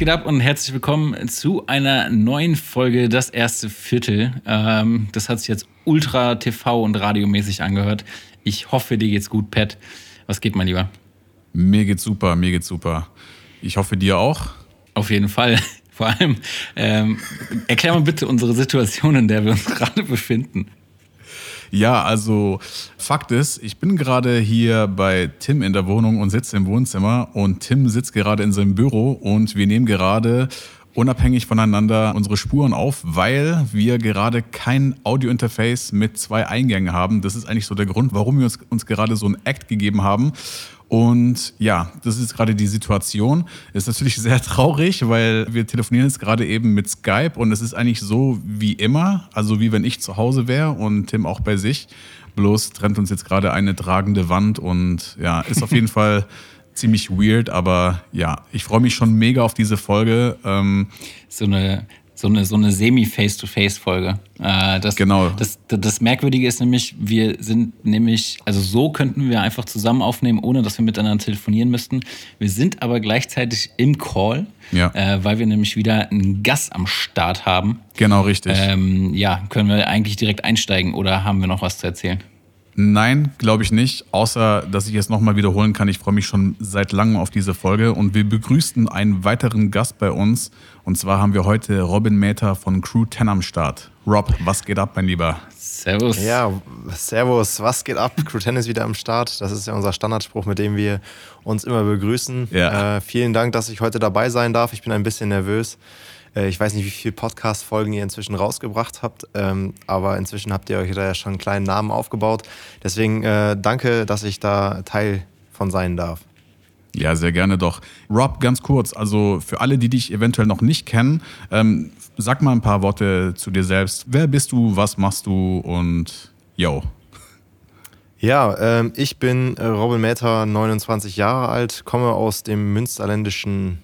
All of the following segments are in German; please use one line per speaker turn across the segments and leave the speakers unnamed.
Geht ab und herzlich willkommen zu einer neuen Folge Das erste Viertel. Ähm, das hat sich jetzt ultra TV und radiomäßig angehört. Ich hoffe, dir geht's gut, Pat. Was geht, mein Lieber?
Mir geht's super, mir geht's super. Ich hoffe, dir auch.
Auf jeden Fall. Vor allem, ähm, erklär mal bitte unsere Situation, in der wir uns gerade befinden.
Ja, also Fakt ist, ich bin gerade hier bei Tim in der Wohnung und sitze im Wohnzimmer und Tim sitzt gerade in seinem Büro und wir nehmen gerade unabhängig voneinander unsere Spuren auf, weil wir gerade kein Audio-Interface mit zwei Eingängen haben. Das ist eigentlich so der Grund, warum wir uns, uns gerade so ein Act gegeben haben. Und ja, das ist gerade die Situation. Ist natürlich sehr traurig, weil wir telefonieren jetzt gerade eben mit Skype und es ist eigentlich so wie immer, also wie wenn ich zu Hause wäre und Tim auch bei sich. Bloß trennt uns jetzt gerade eine tragende Wand und ja, ist auf jeden Fall ziemlich weird, aber ja, ich freue mich schon mega auf diese Folge. Ähm,
so eine so eine, so eine Semi-Face-to-Face-Folge. Äh, das,
genau.
Das, das, Merkwürdige ist nämlich, wir sind nämlich, also so könnten wir einfach zusammen aufnehmen, ohne dass wir miteinander telefonieren müssten. Wir sind aber gleichzeitig im Call,
ja.
äh, weil wir nämlich wieder einen Gast am Start haben.
Genau, richtig.
Ähm, ja, können wir eigentlich direkt einsteigen oder haben wir noch was zu erzählen?
Nein, glaube ich nicht. Außer, dass ich es nochmal wiederholen kann. Ich freue mich schon seit langem auf diese Folge. Und wir begrüßen einen weiteren Gast bei uns. Und zwar haben wir heute Robin Mäter von Crew 10 am Start. Rob, was geht ab, mein Lieber?
Servus. Ja, servus. Was geht ab? Crew 10 ist wieder am Start. Das ist ja unser Standardspruch, mit dem wir uns immer begrüßen.
Ja.
Äh, vielen Dank, dass ich heute dabei sein darf. Ich bin ein bisschen nervös. Äh, ich weiß nicht, wie viele Podcast-Folgen ihr inzwischen rausgebracht habt, ähm, aber inzwischen habt ihr euch da ja schon einen kleinen Namen aufgebaut. Deswegen äh, danke, dass ich da Teil von sein darf.
Ja, sehr gerne doch. Rob, ganz kurz, also für alle, die dich eventuell noch nicht kennen, ähm, sag mal ein paar Worte zu dir selbst. Wer bist du, was machst du und yo.
Ja, ähm, ich bin äh, Robin Mäter, 29 Jahre alt, komme aus dem münsterländischen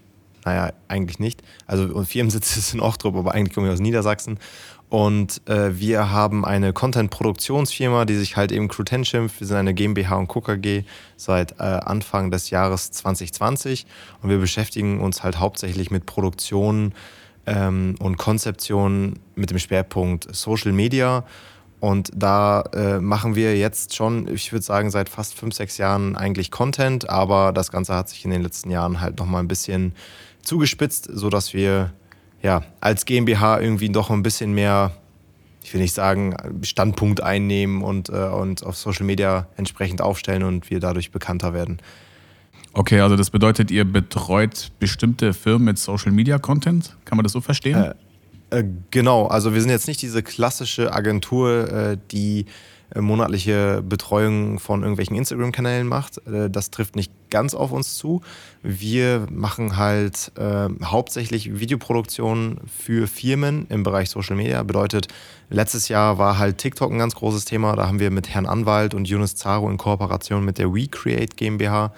naja, eigentlich nicht. Also Firmensitz ist in Ochtrup, aber eigentlich komme ich aus Niedersachsen. Und äh, wir haben eine Content-Produktionsfirma, die sich halt eben Crew 10 schimpft. Wir sind eine GmbH und Co. KG seit äh, Anfang des Jahres 2020 und wir beschäftigen uns halt hauptsächlich mit Produktion ähm, und Konzeption mit dem Schwerpunkt Social Media. Und da äh, machen wir jetzt schon, ich würde sagen, seit fast fünf, sechs Jahren eigentlich Content, aber das Ganze hat sich in den letzten Jahren halt nochmal ein bisschen zugespitzt, sodass wir ja, als GmbH irgendwie doch ein bisschen mehr, ich will nicht sagen, Standpunkt einnehmen und, äh, und auf Social Media entsprechend aufstellen und wir dadurch bekannter werden.
Okay, also das bedeutet, ihr betreut bestimmte Firmen mit Social Media Content? Kann man das so verstehen?
Äh, äh, genau, also wir sind jetzt nicht diese klassische Agentur, äh, die monatliche Betreuung von irgendwelchen Instagram-Kanälen macht. Äh, das trifft nicht ganz auf uns zu. Wir machen halt äh, hauptsächlich Videoproduktionen für Firmen im Bereich Social Media. Bedeutet, letztes Jahr war halt TikTok ein ganz großes Thema. Da haben wir mit Herrn Anwalt und Yunus Zaro in Kooperation mit der WeCreate GmbH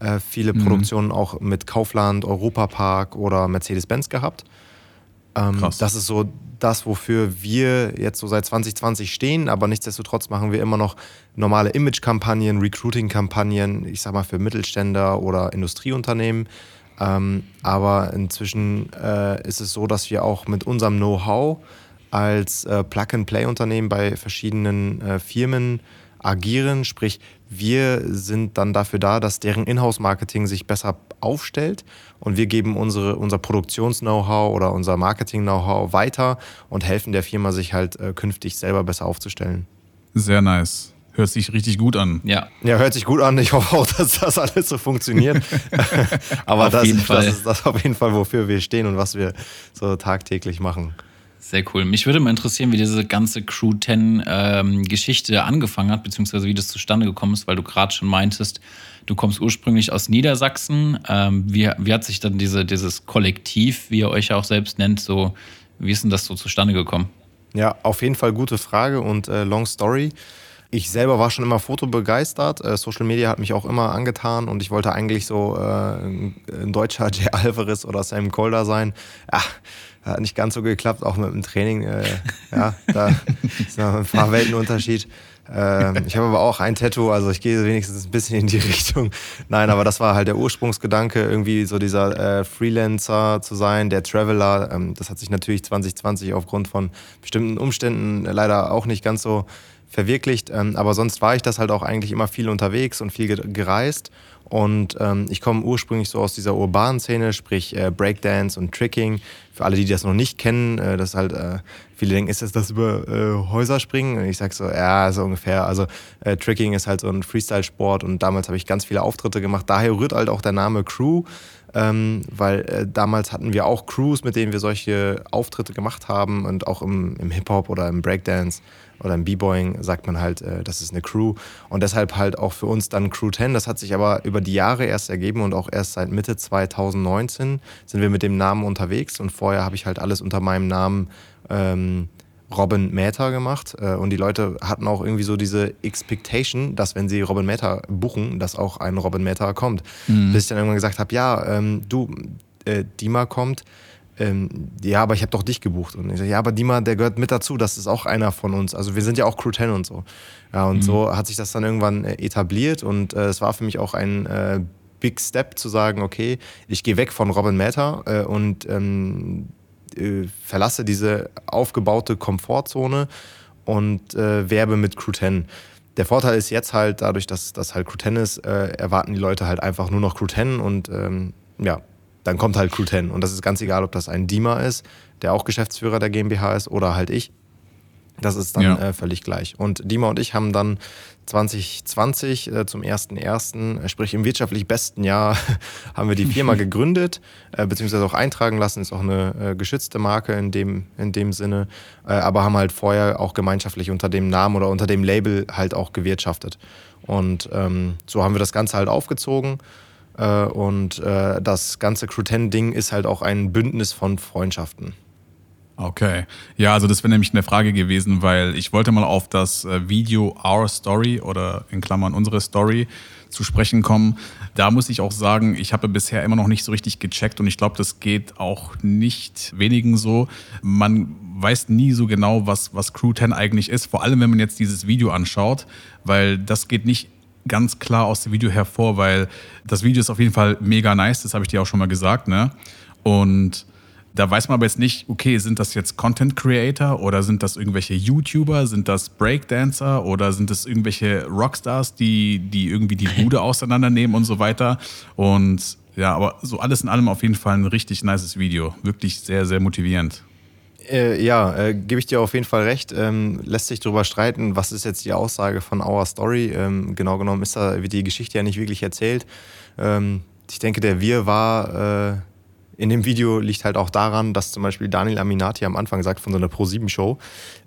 äh, viele mhm. Produktionen auch mit Kaufland, Europapark oder Mercedes-Benz gehabt. Ähm, das ist so das, wofür wir jetzt so seit 2020 stehen, aber nichtsdestotrotz machen wir immer noch normale Image-Kampagnen, Recruiting-Kampagnen, ich sag mal für Mittelständler oder Industrieunternehmen. Ähm, aber inzwischen äh, ist es so, dass wir auch mit unserem Know-how als äh, Plug-and-Play-Unternehmen bei verschiedenen äh, Firmen agieren. Sprich, wir sind dann dafür da, dass deren Inhouse-Marketing sich besser aufstellt und wir geben unsere, unser Produktions-Know-how oder unser Marketing-Know-how weiter und helfen der Firma, sich halt äh, künftig selber besser aufzustellen.
Sehr nice. Hört sich richtig gut an.
Ja. Ja, hört sich gut an. Ich hoffe auch, dass das alles so funktioniert. Aber das, das, ist das auf jeden Fall, wofür wir stehen und was wir so tagtäglich machen.
Sehr cool. Mich würde mal interessieren, wie diese ganze Crew 10 ähm, Geschichte angefangen hat, beziehungsweise wie das zustande gekommen ist, weil du gerade schon meintest, du kommst ursprünglich aus Niedersachsen. Ähm, wie, wie hat sich dann diese, dieses Kollektiv, wie ihr euch ja auch selbst nennt, so, wie ist denn das so zustande gekommen?
Ja, auf jeden Fall gute Frage und äh, Long Story. Ich selber war schon immer fotobegeistert. Äh, Social Media hat mich auch immer angetan und ich wollte eigentlich so äh, ein deutscher Jay Alvarez oder Sam Colder sein. Ja, hat nicht ganz so geklappt, auch mit dem Training. Äh, ja, da ist noch ein paar Weltenunterschied. Ähm, ich habe aber auch ein Tattoo, also ich gehe wenigstens ein bisschen in die Richtung. Nein, aber das war halt der Ursprungsgedanke, irgendwie so dieser äh, Freelancer zu sein, der Traveler. Ähm, das hat sich natürlich 2020 aufgrund von bestimmten Umständen leider auch nicht ganz so verwirklicht. Ähm, aber sonst war ich das halt auch eigentlich immer viel unterwegs und viel gereist. Und ähm, ich komme ursprünglich so aus dieser urbanen Szene, sprich äh, Breakdance und Tricking. Für alle, die das noch nicht kennen, äh, das halt, äh, viele denken, ist das das über äh, Häuser springen? Und ich sag so, ja, so ungefähr. Also äh, Tricking ist halt so ein Freestyle-Sport und damals habe ich ganz viele Auftritte gemacht. Daher rührt halt auch der Name Crew. Ähm, weil äh, damals hatten wir auch Crews, mit denen wir solche Auftritte gemacht haben und auch im, im Hip-Hop oder im Breakdance oder im B-Boying sagt man halt, äh, das ist eine Crew. Und deshalb halt auch für uns dann Crew 10. Das hat sich aber über die Jahre erst ergeben und auch erst seit Mitte 2019 sind wir mit dem Namen unterwegs. Und vorher habe ich halt alles unter meinem Namen ähm, Robin Mäter gemacht. Äh, und die Leute hatten auch irgendwie so diese Expectation, dass wenn sie Robin Mäter buchen, dass auch ein Robin Mäter kommt. Mhm. Bis ich dann irgendwann gesagt habe, ja, ähm, du, äh, Dima kommt ähm, ja, aber ich habe doch dich gebucht. Und ich sage, ja, aber Dima, der gehört mit dazu, das ist auch einer von uns. Also wir sind ja auch Crew 10 und so. Ja, und mhm. so hat sich das dann irgendwann äh, etabliert und äh, es war für mich auch ein äh, Big Step zu sagen, okay, ich gehe weg von Robin Matter äh, und ähm, äh, verlasse diese aufgebaute Komfortzone und äh, werbe mit Crew 10. Der Vorteil ist jetzt halt, dadurch, dass das halt Crew 10 ist, erwarten die Leute halt einfach nur noch Crew 10 und ähm, ja, dann kommt halt Crew 10. Und das ist ganz egal, ob das ein Dima ist, der auch Geschäftsführer der GmbH ist, oder halt ich. Das ist dann ja. äh, völlig gleich. Und Dima und ich haben dann 2020 äh, zum 1.1., äh, sprich im wirtschaftlich besten Jahr, haben wir die Firma gegründet, äh, beziehungsweise auch eintragen lassen, ist auch eine äh, geschützte Marke in dem, in dem Sinne, äh, aber haben halt vorher auch gemeinschaftlich unter dem Namen oder unter dem Label halt auch gewirtschaftet. Und ähm, so haben wir das Ganze halt aufgezogen äh, und äh, das ganze Crew 10 Ding ist halt auch ein Bündnis von Freundschaften.
Okay. Ja, also das wäre nämlich eine Frage gewesen, weil ich wollte mal auf das äh, Video Our Story oder in Klammern unsere Story zu sprechen kommen. Da muss ich auch sagen, ich habe bisher immer noch nicht so richtig gecheckt und ich glaube, das geht auch nicht wenigen so. Man weiß nie so genau, was, was Crew 10 eigentlich ist, vor allem wenn man jetzt dieses Video anschaut, weil das geht nicht ganz klar aus dem Video hervor, weil das Video ist auf jeden Fall mega nice, das habe ich dir auch schon mal gesagt, ne? Und da weiß man aber jetzt nicht, okay, sind das jetzt Content Creator oder sind das irgendwelche YouTuber, sind das Breakdancer oder sind das irgendwelche Rockstars, die, die irgendwie die Bude auseinandernehmen und so weiter. Und ja, aber so alles in allem auf jeden Fall ein richtig nices Video. Wirklich sehr, sehr motivierend.
Äh, ja, äh, gebe ich dir auf jeden Fall recht. Ähm, lässt sich darüber streiten, was ist jetzt die Aussage von Our Story. Ähm, genau genommen ist da, wird die Geschichte ja nicht wirklich erzählt. Ähm, ich denke, der Wir war äh, in dem Video liegt halt auch daran, dass zum Beispiel Daniel Aminati am Anfang sagt von so einer Pro-7-Show,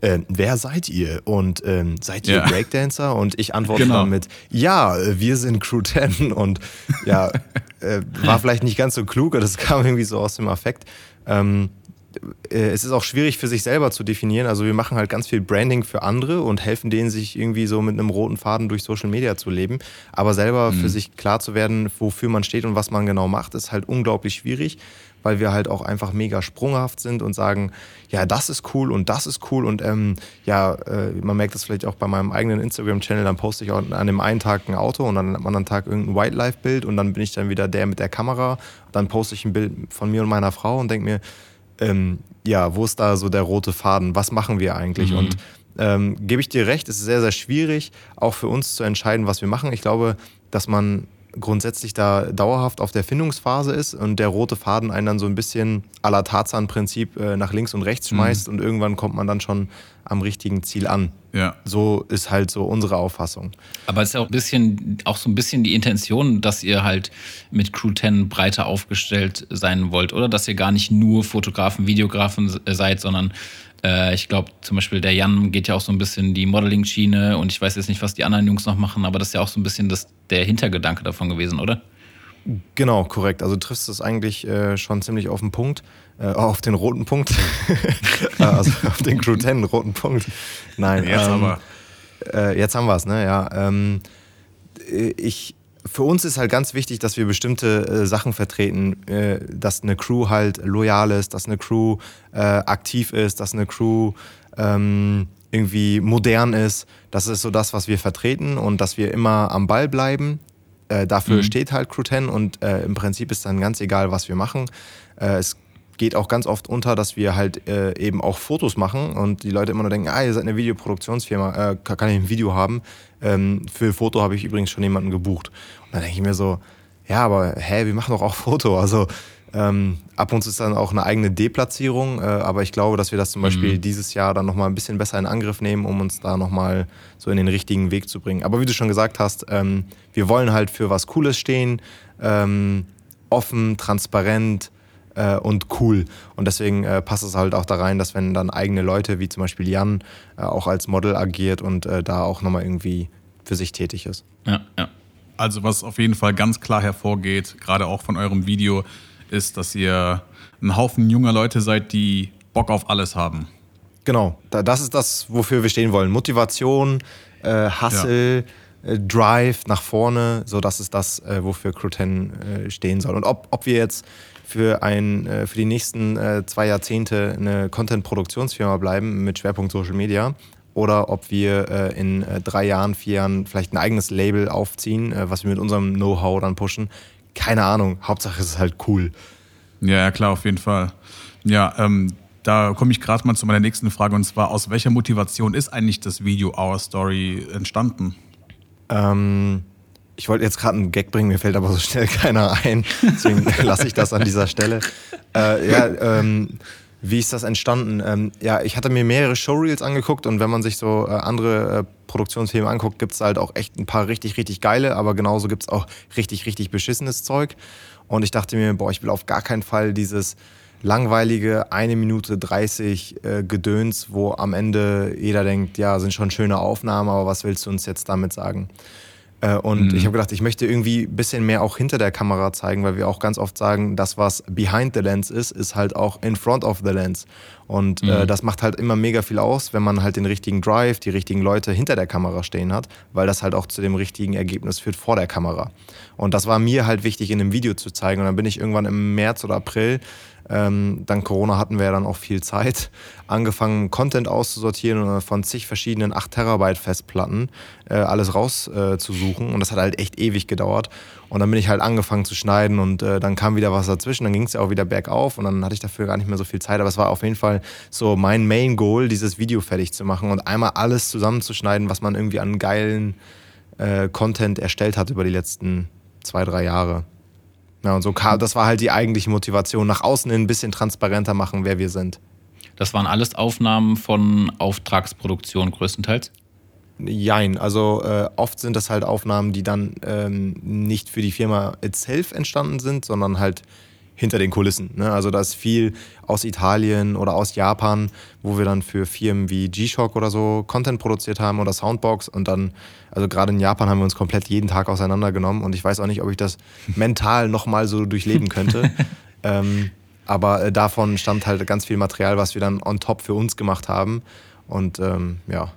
äh, wer seid ihr? Und ähm, seid ihr ja. Breakdancer? Und ich antworte genau. dann mit, ja, wir sind Crew 10. Und ja, äh, war vielleicht nicht ganz so klug, das kam irgendwie so aus dem Affekt. Ähm, äh, es ist auch schwierig für sich selber zu definieren. Also wir machen halt ganz viel Branding für andere und helfen denen, sich irgendwie so mit einem roten Faden durch Social Media zu leben. Aber selber mhm. für sich klar zu werden, wofür man steht und was man genau macht, ist halt unglaublich schwierig, weil wir halt auch einfach mega sprunghaft sind und sagen, ja, das ist cool und das ist cool. Und ähm, ja, äh, man merkt das vielleicht auch bei meinem eigenen Instagram-Channel, dann poste ich auch an dem einen Tag ein Auto und dann am anderen Tag irgendein Wildlife-Bild und dann bin ich dann wieder der mit der Kamera. Dann poste ich ein Bild von mir und meiner Frau und denke mir, ähm, ja, wo ist da so der rote Faden? Was machen wir eigentlich? Mhm. Und ähm, gebe ich dir recht, es ist sehr, sehr schwierig, auch für uns zu entscheiden, was wir machen. Ich glaube, dass man grundsätzlich da dauerhaft auf der Findungsphase ist und der rote Faden einen dann so ein bisschen à la Tarzan-Prinzip äh, nach links und rechts mhm. schmeißt mhm. und irgendwann kommt man dann schon am richtigen Ziel an. Ja. So ist halt so unsere Auffassung.
Aber es ist ja auch ein bisschen, auch so ein bisschen die Intention, dass ihr halt mit Crew 10 breiter aufgestellt sein wollt, oder? Dass ihr gar nicht nur Fotografen, Videografen seid, sondern äh, ich glaube, zum Beispiel der Jan geht ja auch so ein bisschen die Modeling-Schiene und ich weiß jetzt nicht, was die anderen Jungs noch machen, aber das ist ja auch so ein bisschen das, der Hintergedanke davon gewesen, oder?
Genau, korrekt. Also du triffst es eigentlich äh, schon ziemlich auf den Punkt, äh, auf den roten Punkt. Äh, also auf den Crew 10 roten Punkt. Nein,
Jetzt
ähm,
aber.
Äh, jetzt haben wir es, ne? Ja. Ähm, ich, für uns ist halt ganz wichtig, dass wir bestimmte äh, Sachen vertreten, äh, dass eine Crew halt loyal ist, dass eine Crew äh, aktiv ist, dass eine Crew ähm, irgendwie modern ist. Das ist so das, was wir vertreten und dass wir immer am Ball bleiben. Äh, dafür
Mhm.
steht halt Crew 10 und äh, im Prinzip ist dann ganz egal, was wir machen. Äh, es geht auch ganz oft unter, dass wir halt äh, eben auch Fotos machen und die Leute immer nur denken, ah, ihr seid eine Videoproduktionsfirma, äh, kann ich ein Video haben? Ähm, für Foto habe ich übrigens schon jemanden gebucht. Und dann denke ich mir so, ja, aber hä, wir machen doch auch Foto. Also ähm, ab und zu ist dann auch eine eigene Deplatzierung, äh, aber ich glaube, dass wir das zum Beispiel dieses Jahr dann nochmal ein bisschen besser in Angriff nehmen, um uns da nochmal so in den richtigen Weg zu bringen. Aber wie du schon gesagt hast, ähm, wir wollen halt für was Cooles stehen, ähm, offen, transparent, äh, und cool. Und deswegen äh, passt es halt auch da rein, dass wenn dann eigene Leute, wie zum Beispiel Jan, äh, auch als Model agiert und äh, da auch nochmal irgendwie für sich tätig ist.
Ja, ja.
Also was auf jeden Fall ganz klar hervorgeht, gerade auch von eurem Video, ist, dass ihr ein Haufen junger Leute seid, die Bock auf alles haben.
Genau, da, das ist das, wofür wir stehen wollen. Motivation, äh, Hustle, äh, Drive nach vorne, so das ist das, äh, wofür Crew 10 äh, stehen soll. Und ob, ob wir jetzt für, ein, äh, für die nächsten äh, zwei Jahrzehnte eine Content-Produktionsfirma bleiben mit Schwerpunkt Social Media oder ob wir äh, in drei Jahren, vier Jahren vielleicht ein eigenes Label aufziehen, was wir mit unserem Know-how dann pushen. Keine Ahnung, Hauptsache es ist halt cool.
Ja, ja, klar, auf jeden Fall. Ja, ähm, da komme ich gerade mal zu meiner nächsten Frage und zwar, aus welcher Motivation ist eigentlich das Video Our Story entstanden?
Ähm, ich wollte jetzt gerade einen Gag bringen, mir fällt aber so schnell keiner ein. Deswegen lasse ich das an dieser Stelle. Äh, ja, ähm, wie ist das entstanden? Ähm, ja, ich hatte mir mehrere Showreels angeguckt und wenn man sich so äh, andere äh, Produktionsfilme anguckt, gibt es halt auch echt ein paar richtig, richtig geile, aber genauso gibt es auch richtig, richtig beschissenes Zeug. Und ich dachte mir, boah, ich will auf gar keinen Fall dieses langweilige eine Minute 30 äh, Gedöns, wo am Ende jeder denkt, ja, sind schon schöne Aufnahmen, aber was willst du uns jetzt damit sagen? Äh, und ich habe gedacht, ich möchte irgendwie ein bisschen mehr auch hinter der Kamera zeigen, weil wir auch ganz oft sagen, das, was behind the lens ist, ist halt auch in front of the lens. Und äh, das macht halt immer mega viel aus, wenn man halt den richtigen Drive, die richtigen Leute hinter der Kamera stehen hat, weil das halt auch zu dem richtigen Ergebnis führt vor der Kamera. Und das war mir halt wichtig in einem Video zu zeigen. Und dann bin ich irgendwann im März oder April ähm, dank Corona hatten wir ja dann auch viel Zeit, angefangen Content auszusortieren und von zig verschiedenen 8 Terabyte Festplatten äh, alles rauszusuchen. Äh, und das hat halt echt ewig gedauert. Und dann bin ich halt angefangen zu schneiden und äh, dann kam wieder was dazwischen, dann ging es ja auch wieder bergauf und dann hatte ich dafür gar nicht mehr so viel Zeit. Aber es war auf jeden Fall so mein Main Goal, dieses Video fertig zu machen und einmal alles zusammenzuschneiden, was man irgendwie an geilen äh, Content erstellt hat über die letzten zwei, drei Jahre. Ja, und so kam, das war halt die eigentliche Motivation, nach außen hin ein bisschen transparenter machen, wer wir sind.
Das waren alles Aufnahmen von Auftragsproduktion größtenteils.
Jein, also äh, oft sind das halt Aufnahmen, die dann ähm, nicht für die Firma itself entstanden sind, sondern halt hinter den Kulissen. Ne? Also da ist viel aus Italien oder aus Japan, wo wir dann für Firmen wie G-Shock oder so Content produziert haben oder Soundbox und dann, also gerade in Japan haben wir uns komplett jeden Tag auseinandergenommen und ich weiß auch nicht, ob ich das mental nochmal so durchleben könnte. ähm, aber äh, davon stammt halt ganz viel Material, was wir dann on top für uns gemacht haben und ähm, ja.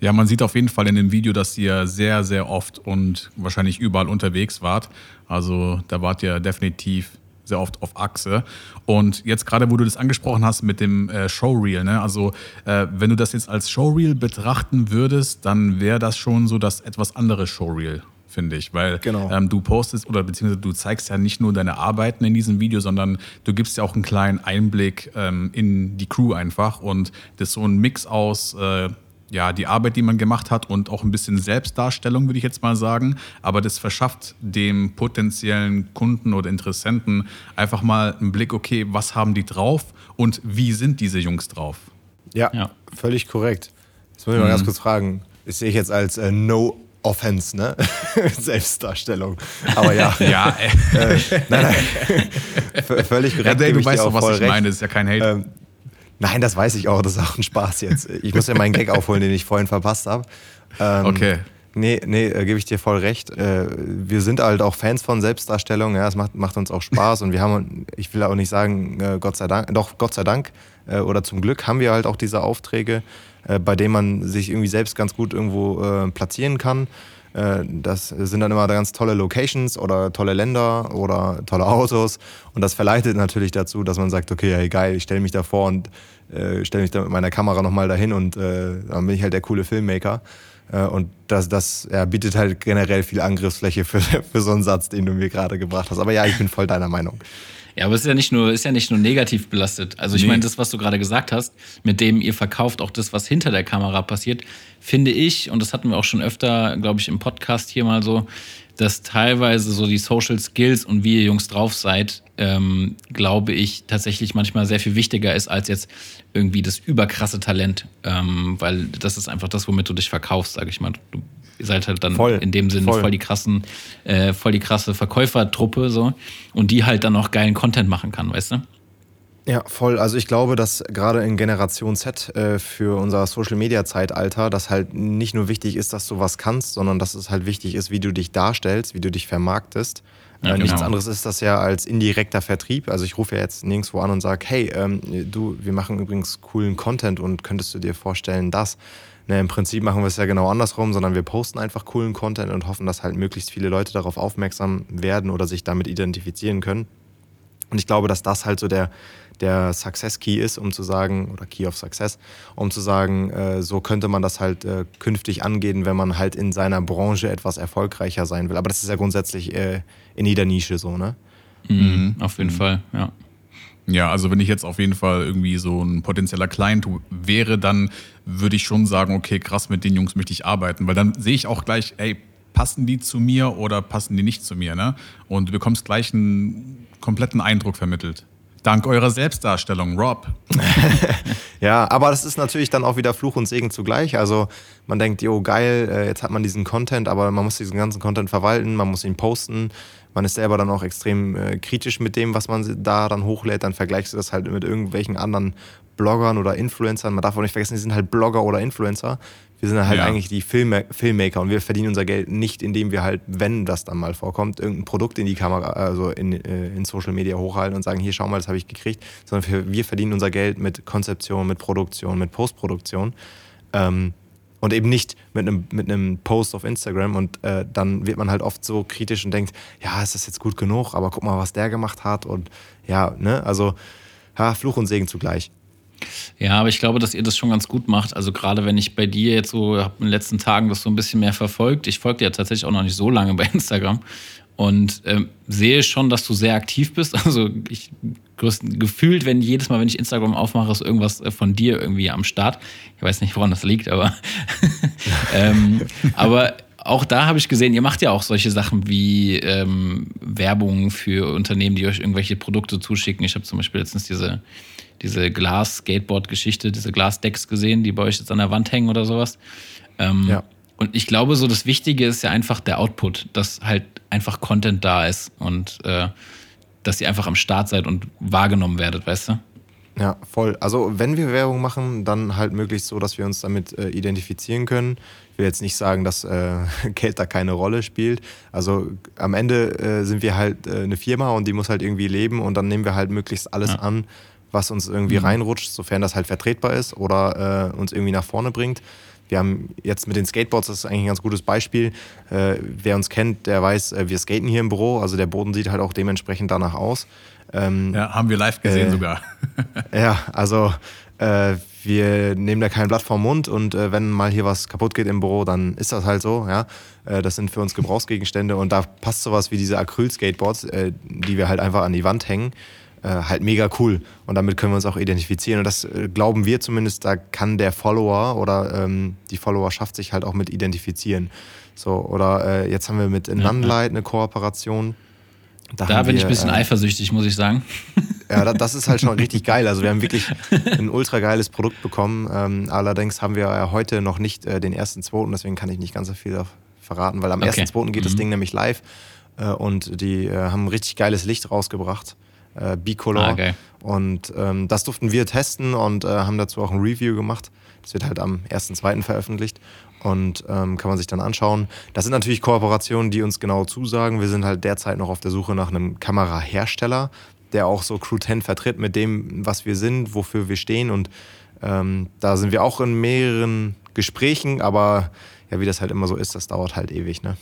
Ja, man sieht auf jeden Fall in dem Video, dass ihr sehr, sehr oft und wahrscheinlich überall unterwegs wart. Also da wart ihr definitiv sehr oft auf Achse. Und jetzt gerade, wo du das angesprochen hast mit dem äh, Showreel, ne? also äh, wenn du das jetzt als Showreel betrachten würdest, dann wäre das schon so das etwas andere Showreel, finde ich. Weil
Genau.
ähm, du postest oder beziehungsweise du zeigst ja nicht nur deine Arbeiten in diesem Video, sondern du gibst ja auch einen kleinen Einblick ähm, in die Crew einfach. Und das ist so ein Mix aus äh, ja, die Arbeit, die man gemacht hat und auch ein bisschen Selbstdarstellung, würde ich jetzt mal sagen. Aber das verschafft dem potenziellen Kunden oder Interessenten einfach mal einen Blick, okay, was haben die drauf und wie sind diese Jungs drauf?
Ja,
Ja.
völlig korrekt. Jetzt muss ich mal ganz kurz fragen. Das sehe ich jetzt als äh, No Offense, ne? Selbstdarstellung. Aber ja,
Ja, äh,
nein, nein. V- völlig korrekt.
ja Dave, du weißt
auch
doch, was ich
recht.
meine, das ist ja kein Hate.
Ähm, nein, das weiß ich auch. Das ist auch ein Spaß jetzt. Ich muss ja meinen Gag aufholen, den ich vorhin verpasst habe. Ähm,
Okay.
Nee, nee, äh, gebe ich dir voll recht. Äh, wir sind halt auch Fans von Selbstdarstellung, ja, es macht, macht uns auch Spaß und wir haben, ich will auch nicht sagen, äh, Gott sei Dank, doch Gott sei Dank äh, oder zum Glück haben wir halt auch diese Aufträge, bei denen man sich irgendwie selbst ganz gut irgendwo platzieren kann. Das sind dann immer ganz tolle Locations oder tolle Länder oder tolle Autos. Und das verleitet natürlich dazu, dass man sagt, okay, hey, geil, ich stelle mich da vor und äh, stelle mich da mit meiner Kamera nochmal dahin und äh, dann bin ich halt der coole Filmmaker. Äh, und das, das ja, bietet halt generell viel Angriffsfläche für, für so einen Satz, den du mir gerade gebracht hast. Aber ja, ich bin voll deiner Meinung.
Ja, aber es ist ja nicht nur, ist ja nicht nur negativ belastet. Also ich nee. meine, das, was du gerade gesagt hast, mit dem ihr verkauft auch das, was hinter der Kamera passiert, finde ich, und das hatten wir auch schon öfter, glaube ich, im Podcast hier mal so, dass teilweise so die Social Skills und wie ihr Jungs drauf seid, ähm, glaube ich, tatsächlich manchmal sehr viel wichtiger ist als jetzt irgendwie das überkrasse Talent. Ähm, weil das ist einfach das, womit du dich verkaufst, sage ich mal. Du ihr seid halt dann voll, in dem Sinne voll. voll, die krassen, äh, voll die krasse Verkäufertruppe so und die halt dann auch geilen Content machen kann, weißt du?
Ja, voll. Also ich glaube, dass gerade in Generation Z äh, für unser Social Media Zeitalter, das halt nicht nur wichtig ist, dass du was kannst, sondern dass es halt wichtig ist, wie du dich darstellst, wie du dich vermarktest. Ja, äh, genau. Nichts anderes ist das ja als indirekter Vertrieb. Also ich rufe ja jetzt nirgendwo an und sage, hey, ähm, du, wir machen übrigens coolen Content und könntest du dir vorstellen, das? Ne, Im Prinzip machen wir es ja genau andersrum, sondern wir posten einfach coolen Content und hoffen, dass halt möglichst viele Leute darauf aufmerksam werden oder sich damit identifizieren können. Und ich glaube, dass das halt so der, der Success Key ist, um zu sagen, oder Key of Success, um zu sagen, äh, so könnte man das halt äh, künftig angehen, wenn man halt in seiner Branche etwas erfolgreicher sein will. Aber das ist ja grundsätzlich äh, in jeder Nische so, ne?
Mhm, auf jeden mhm. Fall, ja.
Ja, also wenn ich jetzt auf jeden Fall irgendwie so ein potenzieller Client wäre, dann würde ich schon sagen, okay, krass, mit den Jungs möchte ich arbeiten, weil dann sehe ich auch gleich, ey, passen die zu mir oder passen die nicht zu mir, ne? Und du bekommst gleich einen kompletten Eindruck vermittelt. Dank eurer Selbstdarstellung, Rob.
ja, aber das ist natürlich dann auch wieder Fluch und Segen zugleich. Also man denkt, jo, geil, äh, jetzt hat man diesen Content, aber man muss diesen ganzen Content verwalten, man muss ihn posten. Man ist selber dann auch extrem äh, kritisch mit dem, was man da dann hochlädt. Dann vergleichst du das halt mit irgendwelchen anderen Bloggern oder Influencern. Man darf auch nicht vergessen, die sind halt Blogger oder Influencer. Wir sind halt ja. eigentlich die Film Filmmaker und wir verdienen unser Geld nicht, indem wir halt, wenn das dann mal vorkommt, irgendein Produkt in die Kamera, also in, äh, in Social Media hochhalten und sagen, hier schau mal, das habe ich gekriegt, sondern wir, wir, verdienen unser Geld mit Konzeption, mit Produktion, mit Postproduktion. Ähm, und eben nicht mit einem, mit einem Post auf Instagram und äh, dann wird man halt oft so kritisch und denkt, ja, ist das jetzt gut genug, aber guck mal, was der gemacht hat und ja, ne, also ja, Fluch und Segen zugleich.
Ja, aber ich glaube, dass ihr das schon ganz gut macht. Also gerade wenn ich bei dir jetzt so habe in den letzten Tagen das so ein bisschen mehr verfolgt. Ich folge dir ja tatsächlich auch noch nicht so lange bei Instagram und ähm, sehe schon, dass du sehr aktiv bist. Also ich gefühlt, wenn jedes Mal, wenn ich Instagram aufmache, ist irgendwas äh, von dir irgendwie am Start. Ich weiß nicht, woran das liegt, aber ähm, aber auch da habe ich gesehen, ihr macht ja auch solche Sachen wie ähm, Werbung für Unternehmen, die euch irgendwelche Produkte zuschicken. Ich habe zum Beispiel letztens diese diese Glas-Skateboard-Geschichte, diese Glasdecks gesehen, die bei euch jetzt an der Wand hängen oder sowas. Ähm, ja. Und ich glaube, so das Wichtige ist ja einfach der Output, dass halt einfach Content da ist und äh, dass ihr einfach am Start seid und wahrgenommen werdet, weißt du?
Ja, voll. Also wenn wir Werbung machen, dann halt möglichst so, dass wir uns damit äh, identifizieren können. Ich will jetzt nicht sagen, dass äh, Geld da keine Rolle spielt. Also am Ende äh, sind wir halt äh, eine Firma und die muss halt irgendwie leben und dann nehmen wir halt möglichst alles ja. an, was uns irgendwie mhm. reinrutscht, sofern das halt vertretbar ist oder äh, uns irgendwie nach vorne bringt. Wir haben jetzt mit den Skateboards, das ist eigentlich ein ganz gutes Beispiel. Äh, wer uns kennt, der weiß, äh, wir skaten hier im Büro, also der Boden sieht halt auch dementsprechend danach aus.
Ähm, ja, haben wir live gesehen äh, sogar.
ja, also äh, wir nehmen da kein Blatt vom Mund und äh, wenn mal hier was kaputt geht im Büro, dann ist das halt so. Ja? Äh, das sind für uns Gebrauchsgegenstände und da passt sowas wie diese Acryl-Skateboards, äh, die wir halt einfach an die Wand hängen äh, halt mega cool. Und damit können wir uns auch identifizieren. Und das äh, glauben wir zumindest, da kann der Follower oder ähm, die Followerschaft sich halt auch mit identifizieren. So, oder äh, jetzt haben wir mit Nunlight eine Kooperation.
Da, da bin wir, ich ein bisschen äh, eifersüchtig, muss ich sagen.
Ja, das ist halt schon richtig geil. Also wir haben wirklich ein ultra geiles Produkt bekommen. Ähm, allerdings haben wir heute noch nicht äh, den ersten zweiten, deswegen kann ich nicht ganz so viel verraten, weil am okay. ersten zweiten geht mhm. das Ding nämlich live äh, und die äh, haben ein richtig geiles Licht rausgebracht äh, Bicolor. Ah, okay. Und ähm, das durften wir testen und äh, haben dazu auch ein Review gemacht. Das wird halt am 1.2. veröffentlicht und ähm, kann man sich dann anschauen. Das sind natürlich Kooperationen, die uns genau zusagen. Wir sind halt derzeit noch auf der Suche nach einem Kamerahersteller, der auch so Crew 10 vertritt mit dem, was wir sind, wofür wir stehen. Und ähm, da sind wir auch in mehreren Gesprächen, aber ja, wie das halt immer so ist, das dauert halt ewig, ne?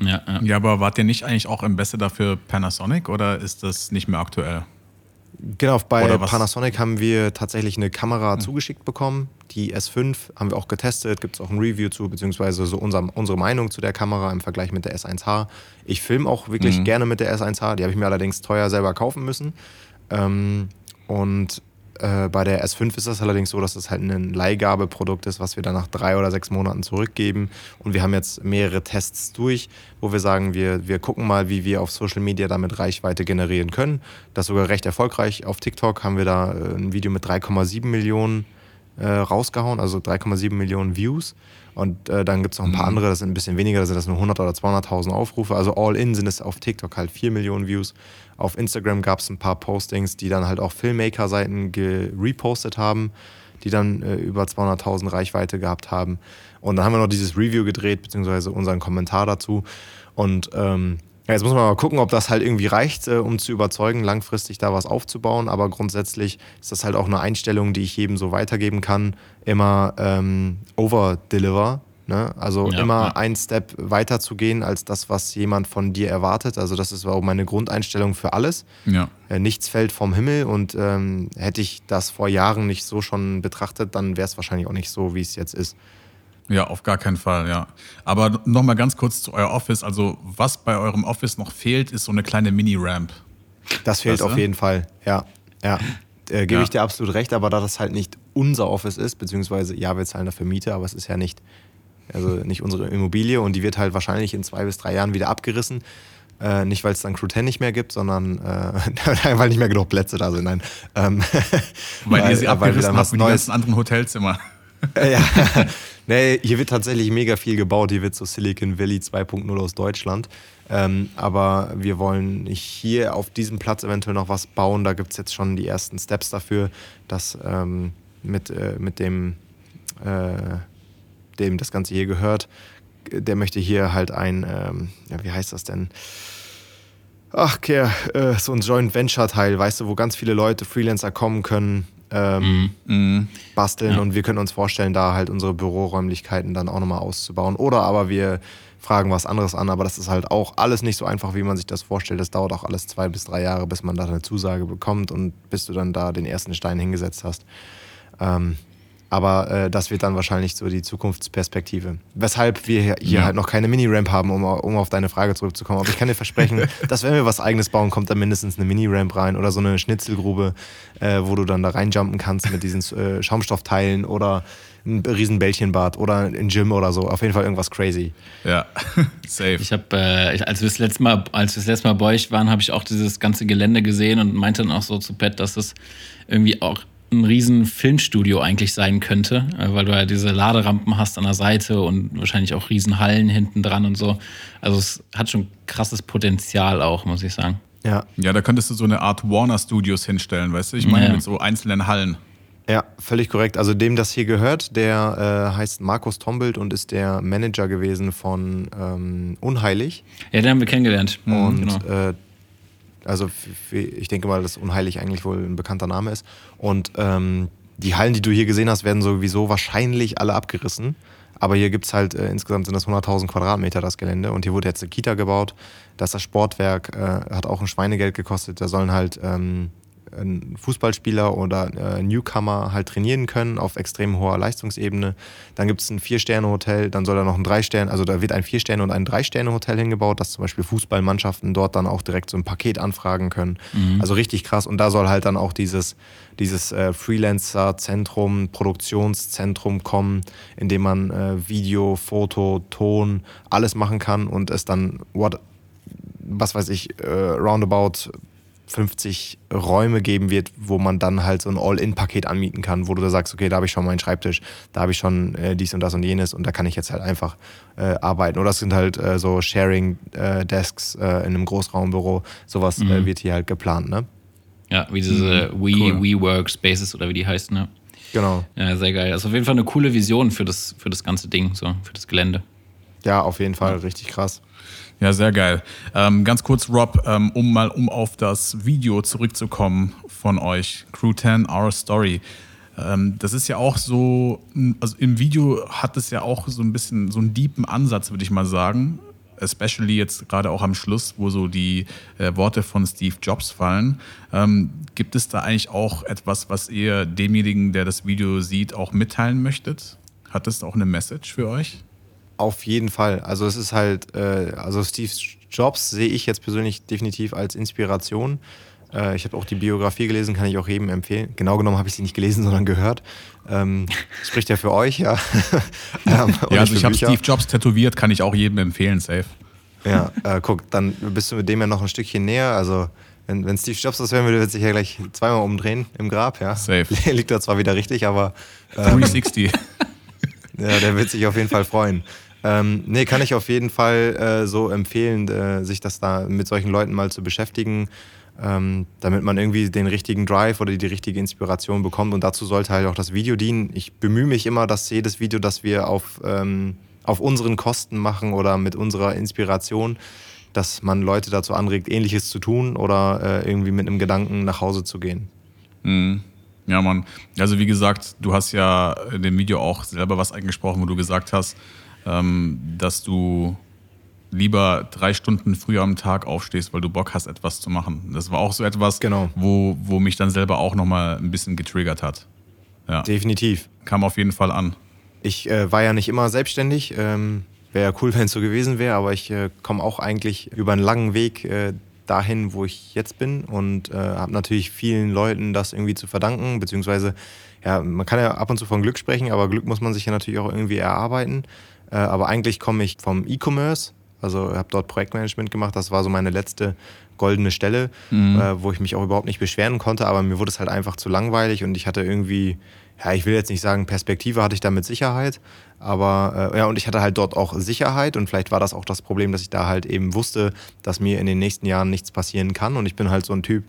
Ja, ja. ja, aber wart ihr nicht eigentlich auch Ambassador für Panasonic oder ist das nicht mehr aktuell?
Genau, bei Panasonic haben wir tatsächlich eine Kamera mhm. zugeschickt bekommen. Die S5 haben wir auch getestet, gibt es auch ein Review zu, beziehungsweise so unser, unsere Meinung zu der Kamera im Vergleich mit der S1H. Ich filme auch wirklich mhm. gerne mit der S1H, die habe ich mir allerdings teuer selber kaufen müssen. Ähm, und äh, bei der S5 ist das allerdings so, dass es halt ein Leihgabeprodukt ist, was wir dann nach drei oder sechs Monaten zurückgeben. Und wir haben jetzt mehrere Tests durch, wo wir sagen, wir, wir gucken mal, wie wir auf Social Media damit Reichweite generieren können. Das sogar recht erfolgreich. Auf TikTok haben wir da äh, ein Video mit 3,7 Millionen äh, rausgehauen, also 3,7 Millionen Views. Und äh, dann gibt es noch ein paar mhm. andere, das sind ein bisschen weniger, da sind das nur 100 oder 200.000 Aufrufe. Also all in sind es auf TikTok halt 4 Millionen Views. Auf Instagram gab es ein paar Postings, die dann halt auch Filmmaker-Seiten repostet haben, die dann äh, über 200.000 Reichweite gehabt haben. Und dann haben wir noch dieses Review gedreht, beziehungsweise unseren Kommentar dazu. Und ähm, ja, jetzt muss man mal gucken, ob das halt irgendwie reicht, äh, um zu überzeugen, langfristig da was aufzubauen. Aber grundsätzlich ist das halt auch eine Einstellung, die ich jedem so weitergeben kann. Immer ähm, over-deliver. Ne? Also ja, immer ja. ein Step weiter zu gehen als das, was jemand von dir erwartet. Also das ist auch meine Grundeinstellung für alles. Ja. Äh, nichts fällt vom Himmel und ähm, hätte ich das vor Jahren nicht so schon betrachtet, dann wäre es wahrscheinlich auch nicht so, wie es jetzt ist.
Ja, auf gar keinen Fall, ja. Aber nochmal ganz kurz zu euer Office. Also, was bei eurem Office noch fehlt, ist so eine kleine Mini-Ramp.
Das fehlt weißt du? auf jeden Fall, ja. Ja. Äh, Gebe ja. ich dir absolut recht, aber da das halt nicht unser Office ist, beziehungsweise ja, wir zahlen dafür Miete, aber es ist ja nicht, also nicht unsere Immobilie und die wird halt wahrscheinlich in zwei bis drei Jahren wieder abgerissen. Äh, nicht, weil es dann Crew 10 nicht mehr gibt, sondern äh, weil nicht mehr genug Plätze da sind. Nein. Ähm,
weil, weil ihr sie abgerissen habt mit den ganzen anderen Hotelzimmer.
ja, nee, hier wird tatsächlich mega viel gebaut. Hier wird so Silicon Valley 2.0 aus Deutschland. Ähm, aber wir wollen hier auf diesem Platz eventuell noch was bauen. Da gibt es jetzt schon die ersten Steps dafür, dass ähm, mit, äh, mit dem, äh, dem das Ganze hier gehört, der möchte hier halt ein, ähm, ja, wie heißt das denn? Ach, okay, äh, so ein Joint Venture Teil, weißt du, wo ganz viele Leute, Freelancer kommen können, ähm, mhm. basteln ja. und wir können uns vorstellen, da halt unsere Büroräumlichkeiten dann auch nochmal auszubauen. Oder aber wir fragen was anderes an, aber das ist halt auch alles nicht so einfach, wie man sich das vorstellt. Das dauert auch alles zwei bis drei Jahre, bis man da eine Zusage bekommt und bis du dann da den ersten Stein hingesetzt hast. Ähm, aber äh, das wird dann wahrscheinlich so die Zukunftsperspektive. Weshalb wir hier ja. halt noch keine Mini-Ramp haben, um, um auf deine Frage zurückzukommen. Aber ich kann dir versprechen, dass wenn wir was eigenes bauen, kommt da mindestens eine Mini-Ramp rein oder so eine Schnitzelgrube, äh, wo du dann da reinjumpen kannst mit diesen äh, Schaumstoffteilen oder ein Riesenbällchenbad oder ein Gym oder so. Auf jeden Fall irgendwas crazy.
Ja, safe.
Ich habe, äh, als wir das letzte Mal, als wir das letzte Mal bei euch waren, habe ich auch dieses ganze Gelände gesehen und meinte dann auch so zu Pat, dass es irgendwie auch ein riesen Filmstudio eigentlich sein könnte, äh, weil du ja diese Laderampen hast an der Seite und wahrscheinlich auch riesen Hallen hinten dran und so. Also es hat schon krasses Potenzial auch, muss ich sagen.
Ja. Ja, da könntest du so eine Art Warner Studios hinstellen, weißt du? Ich meine, ja. mit so einzelnen Hallen.
Ja, völlig korrekt. Also dem das hier gehört, der äh, heißt Markus Tombild und ist der Manager gewesen von ähm, Unheilig.
Ja, den haben wir kennengelernt.
Und genau. äh, also ich denke mal, dass Unheilig eigentlich wohl ein bekannter Name ist. Und ähm, die Hallen, die du hier gesehen hast, werden sowieso wahrscheinlich alle abgerissen. Aber hier gibt es halt, äh, insgesamt sind das 100.000 Quadratmeter das Gelände. Und hier wurde jetzt eine Kita gebaut. Das ist das Sportwerk, äh, hat auch ein Schweinegeld gekostet. Da sollen halt ähm, ein Fußballspieler oder äh, Newcomer halt trainieren können auf extrem hoher Leistungsebene. Dann gibt es ein Vier-Sterne-Hotel, dann soll da noch ein Drei-Sterne, also da wird ein Vier-Sterne- und ein Drei-Sterne-Hotel hingebaut, dass zum Beispiel Fußballmannschaften dort dann auch direkt so ein Paket anfragen können. Mhm. Also richtig krass. Und da soll halt dann auch dieses, dieses äh, Freelancer-Zentrum, Produktionszentrum kommen, in dem man äh, Video, Foto, Ton, alles machen kann und es dann, what, was weiß ich, äh, roundabout 50 Räume geben wird, wo man dann halt so ein All-In-Paket anmieten kann, wo du da sagst, okay, da habe ich schon meinen Schreibtisch, da habe ich schon äh, dies und das und jenes und da kann ich jetzt halt einfach äh, arbeiten. Oder es sind halt äh, so Sharing-Desks äh, in einem Großraumbüro, sowas äh, mhm. wird hier halt geplant, ne?
Ja, wie diese mhm, We, cool. WeWork Spaces oder wie die heißen, ne?
Genau.
Ja, sehr geil. Also auf jeden Fall eine coole Vision für das, für das ganze Ding, so, für das Gelände.
Ja, auf jeden Fall, richtig krass.
Ja, sehr geil. Ähm, ganz kurz, Rob, ähm, um mal um auf das Video zurückzukommen von euch, Crew 10, Our Story. Ähm, das ist ja auch so, also im Video hat es ja auch so ein bisschen so einen deepen Ansatz, würde ich mal sagen. Especially jetzt gerade auch am Schluss, wo so die äh, Worte von Steve Jobs fallen. Ähm, gibt es da eigentlich auch etwas, was ihr demjenigen, der das Video sieht, auch mitteilen möchtet? Hat es auch eine Message für euch?
Auf jeden Fall. Also es ist halt, äh, also Steve Jobs sehe ich jetzt persönlich definitiv als Inspiration. Äh, ich habe auch die Biografie gelesen, kann ich auch jedem empfehlen. Genau genommen habe ich sie nicht gelesen, sondern gehört. Ähm, spricht ja für euch, ja.
ähm, ja, also ich habe Steve Jobs tätowiert, kann ich auch jedem empfehlen, safe.
Ja, äh, guck, dann bist du mit dem ja noch ein Stückchen näher. Also wenn, wenn Steve Jobs das hören würde, wird sich ja gleich zweimal umdrehen im Grab, ja.
Safe.
Liegt da zwar wieder richtig, aber.
Ähm, 360.
ja, der wird sich auf jeden Fall freuen. Ähm, nee, kann ich auf jeden Fall äh, so empfehlen, äh, sich das da mit solchen Leuten mal zu beschäftigen, ähm, damit man irgendwie den richtigen Drive oder die richtige Inspiration bekommt. Und dazu sollte halt auch das Video dienen. Ich bemühe mich immer, dass jedes Video, das wir auf, ähm, auf unseren Kosten machen oder mit unserer Inspiration, dass man Leute dazu anregt, ähnliches zu tun oder äh, irgendwie mit einem Gedanken nach Hause zu gehen.
Mhm. Ja, Mann. Also wie gesagt, du hast ja in dem Video auch selber was eingesprochen, wo du gesagt hast, dass du lieber drei Stunden früher am Tag aufstehst, weil du Bock hast, etwas zu machen. Das war auch so etwas,
genau.
wo, wo mich dann selber auch nochmal ein bisschen getriggert hat.
Ja. Definitiv.
Kam auf jeden Fall an.
Ich äh, war ja nicht immer selbstständig. Ähm, wäre ja cool, wenn es so gewesen wäre, aber ich äh, komme auch eigentlich über einen langen Weg äh, dahin, wo ich jetzt bin und äh, habe natürlich vielen Leuten das irgendwie zu verdanken, beziehungsweise ja, man kann ja ab und zu von Glück sprechen, aber Glück muss man sich ja natürlich auch irgendwie erarbeiten. Äh, aber eigentlich komme ich vom E-Commerce, also habe dort Projektmanagement gemacht. Das war so meine letzte goldene Stelle, mhm. äh, wo ich mich auch überhaupt nicht beschweren konnte. Aber mir wurde es halt einfach zu langweilig und ich hatte irgendwie, ja, ich will jetzt nicht sagen, Perspektive hatte ich da mit Sicherheit. Aber äh, ja, und ich hatte halt dort auch Sicherheit und vielleicht war das auch das Problem, dass ich da halt eben wusste, dass mir in den nächsten Jahren nichts passieren kann. Und ich bin halt so ein Typ,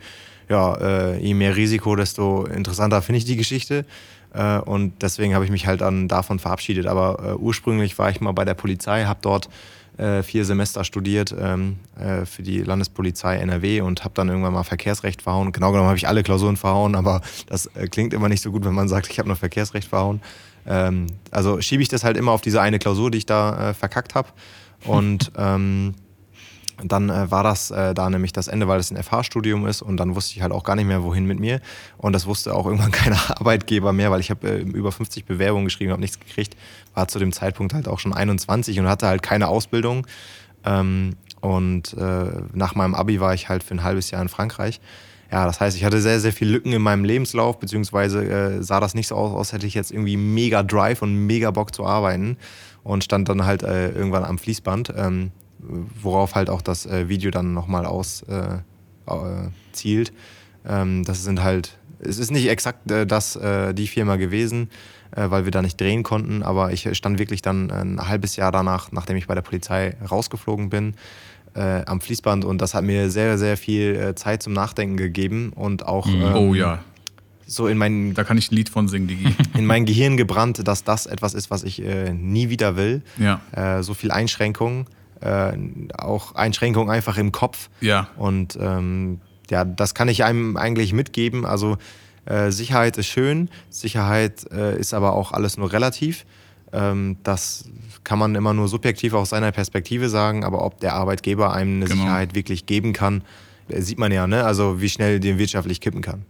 ja, äh, je mehr Risiko, desto interessanter finde ich die Geschichte. Äh, und deswegen habe ich mich halt dann davon verabschiedet. Aber äh, ursprünglich war ich mal bei der Polizei, habe dort äh, vier Semester studiert ähm, äh, für die Landespolizei NRW und habe dann irgendwann mal Verkehrsrecht verhauen. Genau genommen habe ich alle Klausuren verhauen, aber das äh, klingt immer nicht so gut, wenn man sagt, ich habe nur Verkehrsrecht verhauen. Ähm, also schiebe ich das halt immer auf diese eine Klausur, die ich da äh, verkackt habe. Und ähm, dann äh, war das äh, da nämlich das Ende, weil es ein FH-Studium ist und dann wusste ich halt auch gar nicht mehr, wohin mit mir. Und das wusste auch irgendwann kein Arbeitgeber mehr, weil ich habe äh, über 50 Bewerbungen geschrieben, habe nichts gekriegt, war zu dem Zeitpunkt halt auch schon 21 und hatte halt keine Ausbildung. Ähm, und äh, nach meinem Abi war ich halt für ein halbes Jahr in Frankreich. Ja, das heißt, ich hatte sehr, sehr viele Lücken in meinem Lebenslauf, beziehungsweise äh, sah das nicht so aus, als hätte ich jetzt irgendwie mega Drive und mega Bock zu arbeiten und stand dann halt äh, irgendwann am Fließband. Ähm, worauf halt auch das äh, Video dann nochmal auszielt. Äh, ähm, das sind halt, es ist nicht exakt äh, das, äh, die Firma gewesen, äh, weil wir da nicht drehen konnten, aber ich stand wirklich dann ein halbes Jahr danach, nachdem ich bei der Polizei rausgeflogen bin, äh, am Fließband und das hat mir sehr, sehr viel Zeit zum Nachdenken gegeben und auch.
Mhm. Ähm, oh ja
so in mein
da kann ich ein Lied von singen, Digi.
in mein Gehirn gebrannt, dass das etwas ist, was ich äh, nie wieder will.
Ja.
Äh, so viel Einschränkungen äh, auch Einschränkungen einfach im Kopf.
Ja.
Und ähm, ja, das kann ich einem eigentlich mitgeben. Also äh, Sicherheit ist schön, Sicherheit äh, ist aber auch alles nur relativ. Ähm, das kann man immer nur subjektiv aus seiner Perspektive sagen, aber ob der Arbeitgeber einem eine genau. Sicherheit wirklich geben kann, äh, sieht man ja, ne? Also wie schnell den wirtschaftlich kippen kann.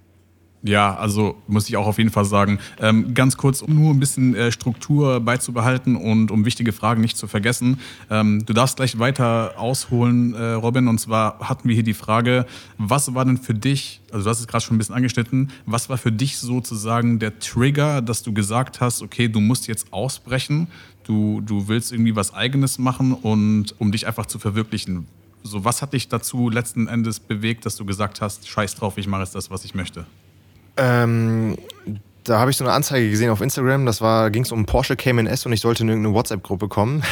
Ja, also muss ich auch auf jeden Fall sagen. Ähm, ganz kurz, um nur ein bisschen äh, Struktur beizubehalten und um wichtige Fragen nicht zu vergessen. Ähm, du darfst gleich weiter ausholen, äh, Robin. Und zwar hatten wir hier die Frage, was war denn für dich, also du hast es gerade schon ein bisschen angeschnitten, was war für dich sozusagen der Trigger, dass du gesagt hast, okay, du musst jetzt ausbrechen, du, du willst irgendwie was eigenes machen und um dich einfach zu verwirklichen. So, was hat dich dazu letzten Endes bewegt, dass du gesagt hast, scheiß drauf, ich mache jetzt das, was ich möchte?
Ähm, da habe ich so eine Anzeige gesehen auf Instagram. Das war, ging es um Porsche Cayman S und ich sollte in irgendeine WhatsApp-Gruppe kommen.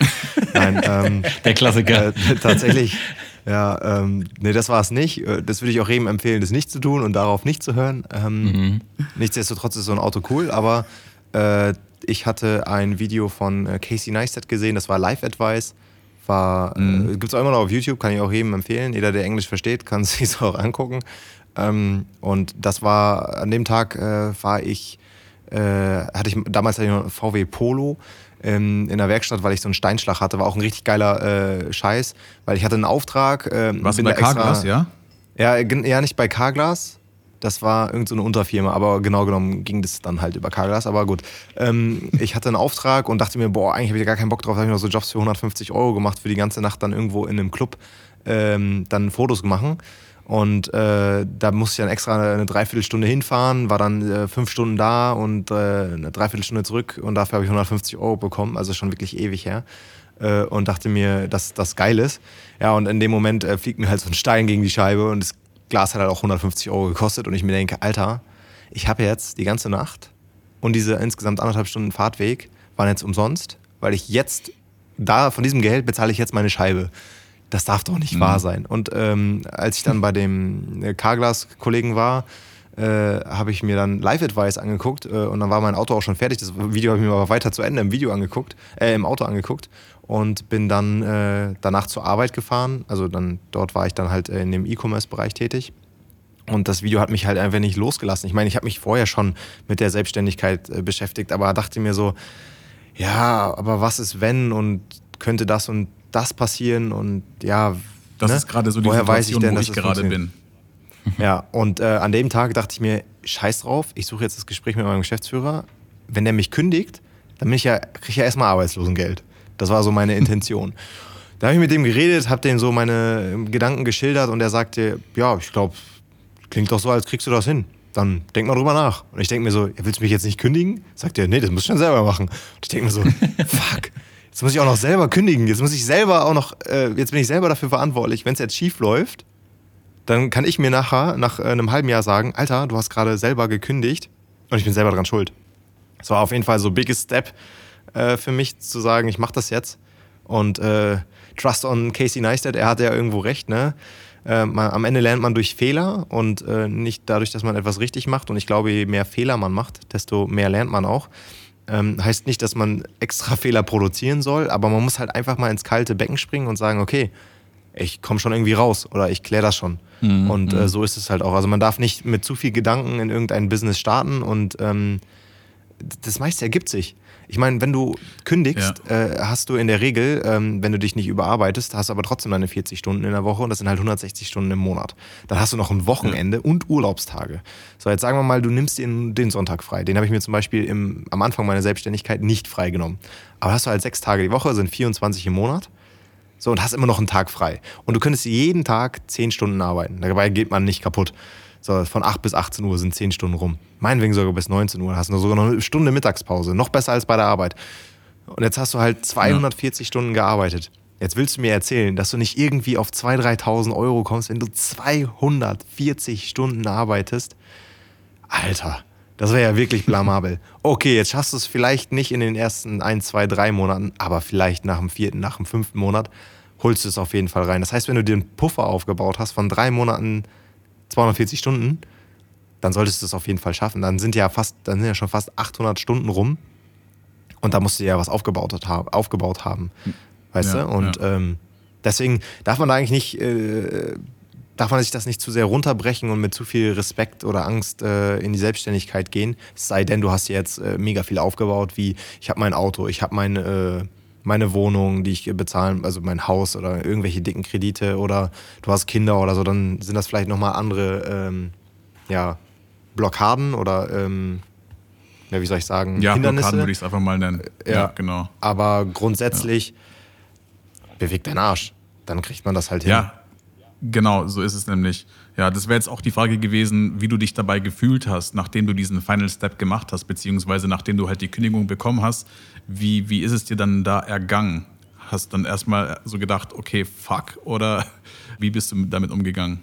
Nein, ähm, der Klassiker.
Äh, tatsächlich, Ja, ähm, nee, das war es nicht. Äh, das würde ich auch jedem empfehlen, das nicht zu tun und darauf nicht zu hören. Ähm, mhm. Nichtsdestotrotz ist so ein Auto cool, aber äh, ich hatte ein Video von äh, Casey Neistat gesehen, das war Live Advice. War, mhm. äh, gibt es auch immer noch auf YouTube, kann ich auch jedem empfehlen. Jeder, der Englisch versteht, kann es sich auch angucken. Ähm, und das war, an dem Tag äh, war ich, äh, hatte ich, damals hatte ich noch VW Polo ähm, in der Werkstatt, weil ich so einen Steinschlag hatte. War auch ein richtig geiler äh, Scheiß, weil ich hatte einen Auftrag.
Ähm, Was bei Carglass, ja?
Ja, ja, nicht bei Carglass. Das war irgendeine so Unterfirma, aber genau genommen ging das dann halt über Carglass. Aber gut, ähm, ich hatte einen Auftrag und dachte mir, boah, eigentlich habe ich gar keinen Bock drauf. Da habe ich noch so Jobs für 150 Euro gemacht, für die ganze Nacht dann irgendwo in einem Club ähm, dann Fotos machen. Und äh, da musste ich dann extra eine Dreiviertelstunde hinfahren, war dann äh, fünf Stunden da und äh, eine Dreiviertelstunde zurück und dafür habe ich 150 Euro bekommen, also schon wirklich ewig her. Äh, und dachte mir, dass das geil ist. Ja, und in dem Moment äh, fliegt mir halt so ein Stein gegen die Scheibe und das Glas hat halt auch 150 Euro gekostet und ich mir denke, Alter, ich habe jetzt die ganze Nacht und diese insgesamt anderthalb Stunden Fahrtweg waren jetzt umsonst, weil ich jetzt da von diesem Geld bezahle ich jetzt meine Scheibe. Das darf doch nicht mhm. wahr sein. Und ähm, als ich dann bei dem äh, Carglass-Kollegen war, äh, habe ich mir dann Live-Advice angeguckt äh, und dann war mein Auto auch schon fertig. Das Video habe ich mir aber weiter zu Ende im Video angeguckt, äh, im Auto angeguckt und bin dann äh, danach zur Arbeit gefahren. Also dann dort war ich dann halt in dem E-Commerce-Bereich tätig. Und das Video hat mich halt einfach nicht losgelassen. Ich meine, ich habe mich vorher schon mit der Selbstständigkeit äh, beschäftigt, aber dachte mir so, ja, aber was ist wenn und könnte das und das passieren und ja,
das ne? ist gerade so die Woher Situation, denn, wo ich gerade bin.
Ja, und äh, an dem Tag dachte ich mir, scheiß drauf, ich suche jetzt das Gespräch mit meinem Geschäftsführer. Wenn der mich kündigt, dann bin ich ja, kriege ich ja erstmal Arbeitslosengeld. Das war so meine Intention. Da habe ich mit dem geredet, habe dem so meine Gedanken geschildert und er sagte, ja, ich glaube, klingt doch so, als kriegst du das hin. Dann denk mal drüber nach. Und ich denke mir so, ja, willst du mich jetzt nicht kündigen? Sagt er, nee, das musst du schon selber machen. Und ich denke mir so, fuck, jetzt muss ich auch noch selber kündigen. Jetzt muss ich selber auch noch, äh, jetzt bin ich selber dafür verantwortlich. Wenn es jetzt schief läuft, dann kann ich mir nachher, nach äh, einem halben Jahr sagen, Alter, du hast gerade selber gekündigt und ich bin selber dran schuld. Das war auf jeden Fall so biggest Step äh, für mich zu sagen, ich mache das jetzt. Und äh, Trust on Casey Neistat, er hat ja irgendwo recht, ne? Äh, man, am Ende lernt man durch Fehler und äh, nicht dadurch, dass man etwas richtig macht. Und ich glaube, je mehr Fehler man macht, desto mehr lernt man auch. Ähm, heißt nicht, dass man extra Fehler produzieren soll, aber man muss halt einfach mal ins kalte Becken springen und sagen, okay, ich komme schon irgendwie raus oder ich kläre das schon. Mhm. Und äh, mhm. so ist es halt auch. Also man darf nicht mit zu viel Gedanken in irgendein Business starten und ähm, das meiste ergibt sich. Ich meine, wenn du kündigst, ja. äh, hast du in der Regel, ähm, wenn du dich nicht überarbeitest, hast du aber trotzdem deine 40 Stunden in der Woche und das sind halt 160 Stunden im Monat. Dann hast du noch ein Wochenende ja. und Urlaubstage. So, jetzt sagen wir mal, du nimmst den, den Sonntag frei. Den habe ich mir zum Beispiel im, am Anfang meiner Selbstständigkeit nicht freigenommen. Aber hast du halt sechs Tage die Woche, sind 24 im Monat. So, und hast immer noch einen Tag frei. Und du könntest jeden Tag 10 Stunden arbeiten. Dabei geht man nicht kaputt. So, von 8 bis 18 Uhr sind 10 Stunden rum. Meinetwegen sogar bis 19 Uhr. Hast du sogar noch eine Stunde Mittagspause. Noch besser als bei der Arbeit. Und jetzt hast du halt 240 ja. Stunden gearbeitet. Jetzt willst du mir erzählen, dass du nicht irgendwie auf 2.000, 3.000 Euro kommst, wenn du 240 Stunden arbeitest? Alter, das wäre ja wirklich blamabel. Okay, jetzt schaffst du es vielleicht nicht in den ersten 1, 2, 3 Monaten, aber vielleicht nach dem vierten, nach dem fünften Monat holst du es auf jeden Fall rein. Das heißt, wenn du dir einen Puffer aufgebaut hast von drei Monaten 240 Stunden, dann solltest du es auf jeden Fall schaffen. Dann sind ja fast, dann sind ja schon fast 800 Stunden rum. Und da musst du ja was aufgebaut, aufgebaut haben. Weißt ja, du? Und ja. ähm, deswegen darf man da eigentlich nicht, äh, darf man sich das nicht zu sehr runterbrechen und mit zu viel Respekt oder Angst äh, in die Selbstständigkeit gehen. Es sei denn, du hast jetzt äh, mega viel aufgebaut, wie ich habe mein Auto, ich habe meine, äh, meine Wohnung, die ich bezahlen, also mein Haus oder irgendwelche dicken Kredite oder du hast Kinder oder so, dann sind das vielleicht nochmal andere ähm, ja, Blockaden oder ähm, ja, wie soll ich sagen,
ja, Hindernisse. Blockaden würde ich es einfach mal nennen.
Ja, ja genau. Aber grundsätzlich ja. bewegt dein Arsch. Dann kriegt man das halt hin.
Ja, genau, so ist es nämlich. Ja, das wäre jetzt auch die Frage gewesen, wie du dich dabei gefühlt hast, nachdem du diesen Final Step gemacht hast, beziehungsweise nachdem du halt die Kündigung bekommen hast. Wie, wie ist es dir dann da ergangen? Hast du dann erstmal so gedacht, okay, fuck, oder wie bist du damit umgegangen?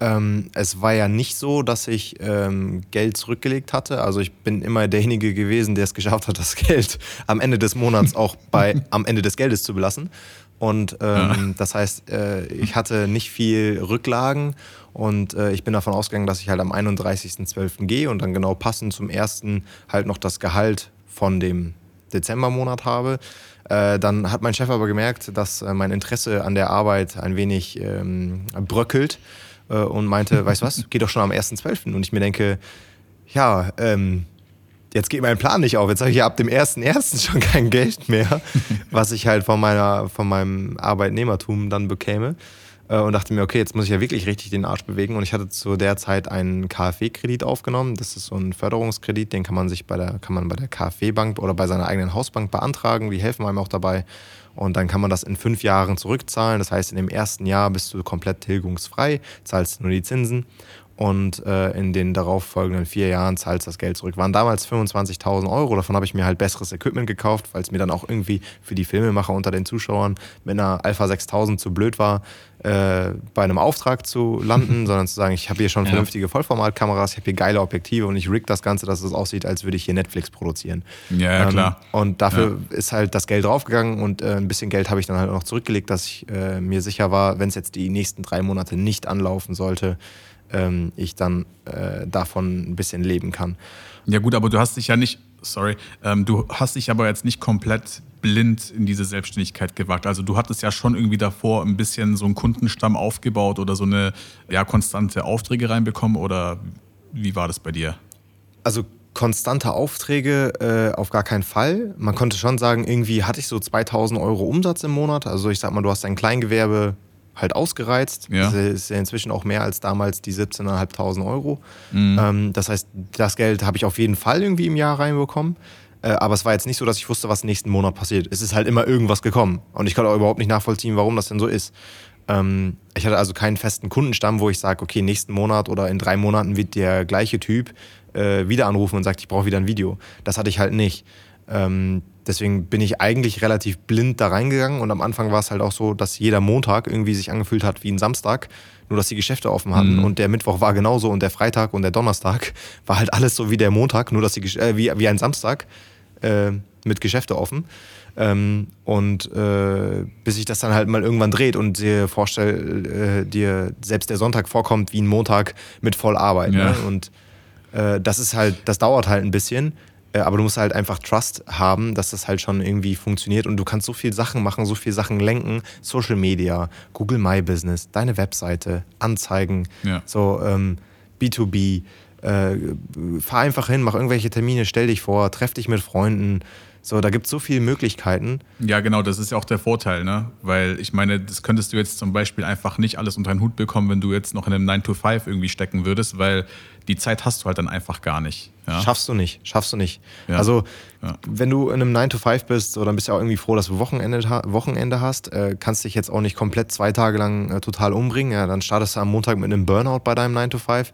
Ähm, es war ja nicht so, dass ich ähm, Geld zurückgelegt hatte. Also ich bin immer derjenige gewesen, der es geschafft hat, das Geld am Ende des Monats auch bei am Ende des Geldes zu belassen. Und ähm, ja. das heißt, äh, ich hatte nicht viel Rücklagen und äh, ich bin davon ausgegangen, dass ich halt am 31.12. gehe und dann genau passend zum ersten halt noch das Gehalt von dem Dezembermonat habe. Äh, dann hat mein Chef aber gemerkt, dass äh, mein Interesse an der Arbeit ein wenig ähm, bröckelt äh, und meinte, weißt du was, geh doch schon am 1.12. Und ich mir denke, ja, ähm, jetzt geht mein Plan nicht auf. Jetzt habe ich ja ab dem 1.1. schon kein Geld mehr, was ich halt von, meiner, von meinem Arbeitnehmertum dann bekäme. Äh, und dachte mir, okay, jetzt muss ich ja wirklich richtig den Arsch bewegen. Und ich hatte zu der Zeit einen KfW-Kredit aufgenommen. Das ist so ein Förderungskredit, den kann man sich bei der, kann man bei der KfW-Bank oder bei seiner eigenen Hausbank beantragen. Die helfen einem auch dabei. Und dann kann man das in fünf Jahren zurückzahlen. Das heißt, in dem ersten Jahr bist du komplett tilgungsfrei, zahlst nur die Zinsen und äh, in den darauffolgenden vier Jahren zahlst das Geld zurück. Waren damals 25.000 Euro, davon habe ich mir halt besseres Equipment gekauft, weil es mir dann auch irgendwie für die Filmemacher unter den Zuschauern mit einer Alpha 6000 zu blöd war, äh, bei einem Auftrag zu landen, sondern zu sagen, ich habe hier schon ja. vernünftige Vollformatkameras, ich habe hier geile Objektive und ich rig das Ganze, dass es aussieht, als würde ich hier Netflix produzieren.
Ja, ja ähm, klar.
Und dafür ja. ist halt das Geld draufgegangen und äh, ein bisschen Geld habe ich dann halt noch zurückgelegt, dass ich äh, mir sicher war, wenn es jetzt die nächsten drei Monate nicht anlaufen sollte, ähm, ich dann äh, davon ein bisschen leben kann.
Ja gut, aber du hast dich ja nicht, sorry, ähm, du hast dich aber jetzt nicht komplett blind in diese Selbstständigkeit gewagt. Also du hattest ja schon irgendwie davor ein bisschen so einen Kundenstamm aufgebaut oder so eine ja, konstante Aufträge reinbekommen oder wie war das bei dir?
Also konstante Aufträge äh, auf gar keinen Fall. Man konnte schon sagen, irgendwie hatte ich so 2000 Euro Umsatz im Monat. Also ich sag mal, du hast ein Kleingewerbe, halt ausgereizt. Ja. Das ist ja inzwischen auch mehr als damals die 17.500 Euro. Mhm. Ähm, das heißt, das Geld habe ich auf jeden Fall irgendwie im Jahr reinbekommen. Äh, aber es war jetzt nicht so, dass ich wusste, was nächsten Monat passiert. Es ist halt immer irgendwas gekommen. Und ich konnte auch überhaupt nicht nachvollziehen, warum das denn so ist. Ähm, ich hatte also keinen festen Kundenstamm, wo ich sage, okay, nächsten Monat oder in drei Monaten wird der gleiche Typ äh, wieder anrufen und sagt, ich brauche wieder ein Video. Das hatte ich halt nicht. Ähm, deswegen bin ich eigentlich relativ blind da reingegangen und am Anfang war es halt auch so, dass jeder Montag irgendwie sich angefühlt hat wie ein Samstag, nur dass die Geschäfte offen hatten mhm. und der Mittwoch war genauso und der Freitag und der Donnerstag war halt alles so wie der Montag, nur dass die äh, wie, wie ein Samstag äh, mit Geschäfte offen. Ähm, und äh, bis sich das dann halt mal irgendwann dreht und dir vorstell, äh, dir selbst der Sonntag vorkommt wie ein Montag mit Vollarbeit. Ja. Ne? Und äh, das ist halt, das dauert halt ein bisschen. Äh, aber du musst halt einfach Trust haben, dass das halt schon irgendwie funktioniert und du kannst so viel Sachen machen, so viel Sachen lenken. Social Media, Google My Business, deine Webseite, Anzeigen, ja. so ähm, B2B. Äh, fahr einfach hin, mach irgendwelche Termine, stell dich vor, treff dich mit Freunden, so, da gibt es so viele Möglichkeiten.
Ja, genau, das ist ja auch der Vorteil, ne? Weil ich meine, das könntest du jetzt zum Beispiel einfach nicht alles unter einen Hut bekommen, wenn du jetzt noch in einem 9-to-5 irgendwie stecken würdest, weil die Zeit hast du halt dann einfach gar nicht.
Ja? Schaffst du nicht, schaffst du nicht. Ja. Also, ja. wenn du in einem 9-to-5 bist, so, dann bist du auch irgendwie froh, dass du Wochenende, Wochenende hast. Äh, kannst dich jetzt auch nicht komplett zwei Tage lang äh, total umbringen. Ja, dann startest du am Montag mit einem Burnout bei deinem 9-to-5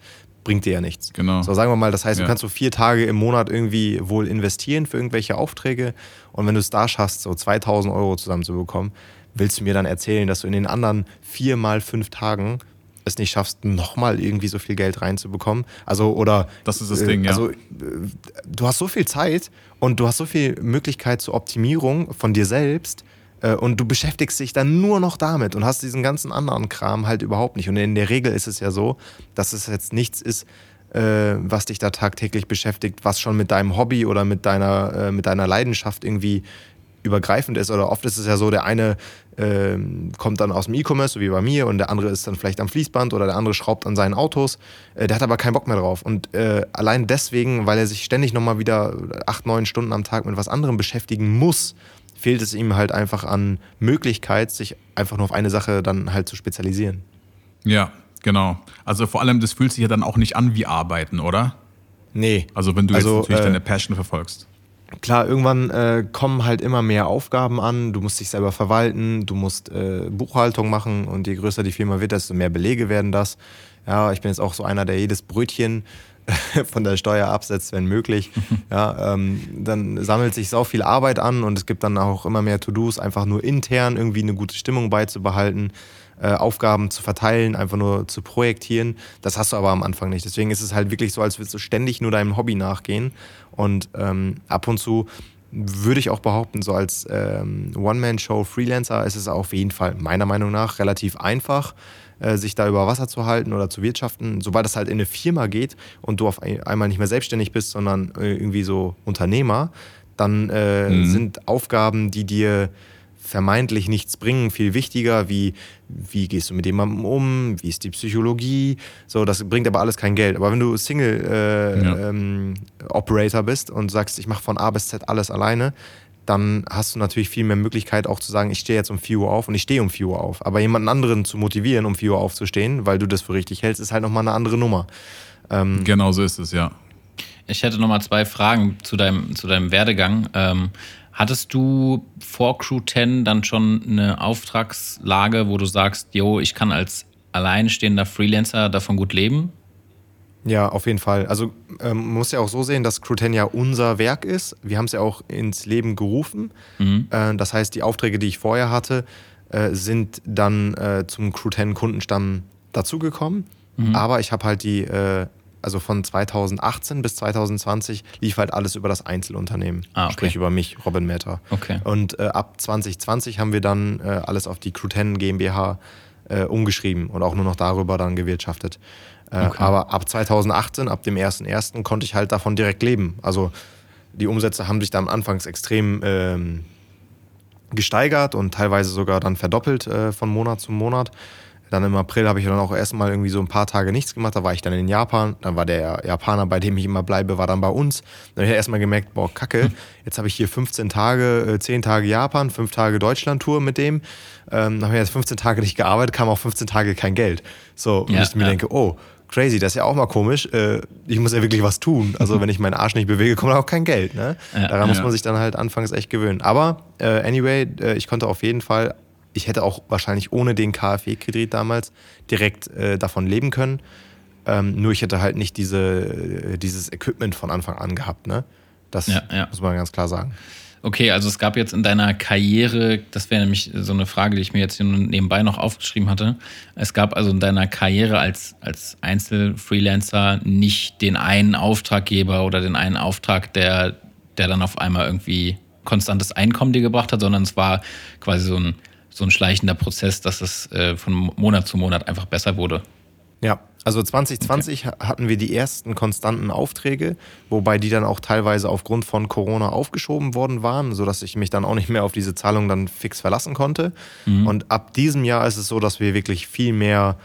bringt dir ja nichts.
Genau.
So sagen wir mal, das heißt, ja. du kannst so vier Tage im Monat irgendwie wohl investieren für irgendwelche Aufträge und wenn du es da schaffst, so 2000 Euro zusammenzubekommen, willst du mir dann erzählen, dass du in den anderen vier mal fünf Tagen es nicht schaffst, nochmal irgendwie so viel Geld reinzubekommen. Also, oder.
Das ist das äh, Ding, ja.
Also, äh, du hast so viel Zeit und du hast so viel Möglichkeit zur Optimierung von dir selbst äh, und du beschäftigst dich dann nur noch damit und hast diesen ganzen anderen Kram halt überhaupt nicht. Und in der Regel ist es ja so, dass es jetzt nichts ist, äh, was dich da tagtäglich beschäftigt, was schon mit deinem Hobby oder mit deiner, äh, mit deiner Leidenschaft irgendwie übergreifend ist. Oder oft ist es ja so, der eine äh, kommt dann aus dem E-Commerce, so wie bei mir, und der andere ist dann vielleicht am Fließband oder der andere schraubt an seinen Autos. Äh, der hat aber keinen Bock mehr drauf. Und äh, allein deswegen, weil er sich ständig nochmal wieder acht, neun Stunden am Tag mit was anderem beschäftigen muss, fehlt es ihm halt einfach an Möglichkeit, sich einfach nur auf eine Sache dann halt zu spezialisieren.
Ja, genau. Also vor allem, das fühlt sich ja dann auch nicht an wie Arbeiten, oder?
Nee.
Also wenn du also, jetzt natürlich äh, deine Passion verfolgst.
Klar, irgendwann äh, kommen halt immer mehr Aufgaben an. Du musst dich selber verwalten, du musst äh, Buchhaltung machen und je größer die Firma wird, desto mehr Belege werden das. Ja, ich bin jetzt auch so einer, der jedes Brötchen von der Steuer absetzt, wenn möglich. ja, ähm, dann sammelt sich sau viel Arbeit an und es gibt dann auch immer mehr To-Dos, einfach nur intern irgendwie eine gute Stimmung beizubehalten. Äh, Aufgaben zu verteilen, einfach nur zu projektieren. Das hast du aber am Anfang nicht. Deswegen ist es halt wirklich so, als würdest du ständig nur deinem Hobby nachgehen. Und ähm, ab und zu würde ich auch behaupten, so als ähm, One-Man-Show Freelancer ist es auf jeden Fall meiner Meinung nach relativ einfach, sich da über Wasser zu halten oder zu wirtschaften. Sobald es halt in eine Firma geht und du auf einmal nicht mehr selbstständig bist, sondern äh, irgendwie so Unternehmer, dann äh, mhm. sind Aufgaben, die dir vermeintlich nichts bringen, viel wichtiger, wie wie gehst du mit jemandem um, wie ist die Psychologie, so, das bringt aber alles kein Geld. Aber wenn du Single-Operator äh, ja. ähm, bist und sagst, ich mache von A bis Z alles alleine, dann hast du natürlich viel mehr Möglichkeit auch zu sagen, ich stehe jetzt um 4 Uhr auf und ich stehe um 4 Uhr auf. Aber jemanden anderen zu motivieren, um 4 Uhr aufzustehen, weil du das für richtig hältst, ist halt nochmal eine andere Nummer.
Ähm, genau so ist es, ja.
Ich hätte nochmal zwei Fragen zu deinem, zu deinem Werdegang. Ähm, hattest du vor Crew 10 dann schon eine Auftragslage, wo du sagst, yo, ich kann als alleinstehender Freelancer davon gut leben?
Ja, auf jeden Fall. Also ähm, man muss ja auch so sehen, dass 10 ja unser Werk ist. Wir haben es ja auch ins Leben gerufen. Mhm. Äh, das heißt, die Aufträge, die ich vorher hatte, äh, sind dann äh, zum Crew 10 Kundenstamm dazugekommen. Mhm. Aber ich habe halt die, äh, also von 2018 bis 2020 lief halt alles über das Einzelunternehmen. Ah, okay. Sprich über mich, Robin Metter.
Okay.
Und äh, ab 2020 haben wir dann äh, alles auf die 10 GmbH umgeschrieben und auch nur noch darüber dann gewirtschaftet. Äh, okay. Aber ab 2018, ab dem 1.1. konnte ich halt davon direkt leben. Also die Umsätze haben sich dann anfangs extrem ähm, gesteigert und teilweise sogar dann verdoppelt äh, von Monat zu Monat. Dann im April habe ich dann auch erstmal irgendwie so ein paar Tage nichts gemacht. Da war ich dann in Japan. Dann war der Japaner, bei dem ich immer bleibe, war dann bei uns. Dann habe ich erstmal gemerkt, boah, kacke, jetzt habe ich hier 15 Tage, 10 äh, Tage Japan, 5 Tage Deutschland-Tour mit dem. Ähm, dann habe ich jetzt 15 Tage nicht gearbeitet, kam auch 15 Tage kein Geld. So, und ja, ich mir ja. denke, oh, crazy, das ist ja auch mal komisch. Äh, ich muss ja wirklich was tun. Also wenn ich meinen Arsch nicht bewege, kommt auch kein Geld. Ne? Ja, Daran ja. muss man sich dann halt anfangs echt gewöhnen. Aber äh, anyway, äh, ich konnte auf jeden Fall, ich hätte auch wahrscheinlich ohne den KfW-Kredit damals direkt davon leben können. Ähm, nur ich hätte halt nicht diese, dieses Equipment von Anfang an gehabt. Ne? Das ja, muss man ganz klar sagen.
Okay, also es gab jetzt in deiner Karriere, das wäre nämlich so eine Frage, die ich mir jetzt nebenbei noch aufgeschrieben hatte. Es gab also in deiner Karriere als, als Einzelfreelancer nicht den einen Auftraggeber oder den einen Auftrag, der, der dann auf einmal irgendwie konstantes Einkommen dir gebracht hat, sondern es war quasi so ein, so ein schleichender Prozess, dass es äh, von Monat zu Monat einfach besser wurde.
Ja, also 2020 okay. hatten wir die ersten konstanten Aufträge, wobei die dann auch teilweise aufgrund von Corona aufgeschoben worden waren, sodass ich mich dann auch nicht mehr auf diese Zahlung dann fix verlassen konnte. Mhm. Und ab diesem Jahr ist es so, dass wir wirklich viel mehr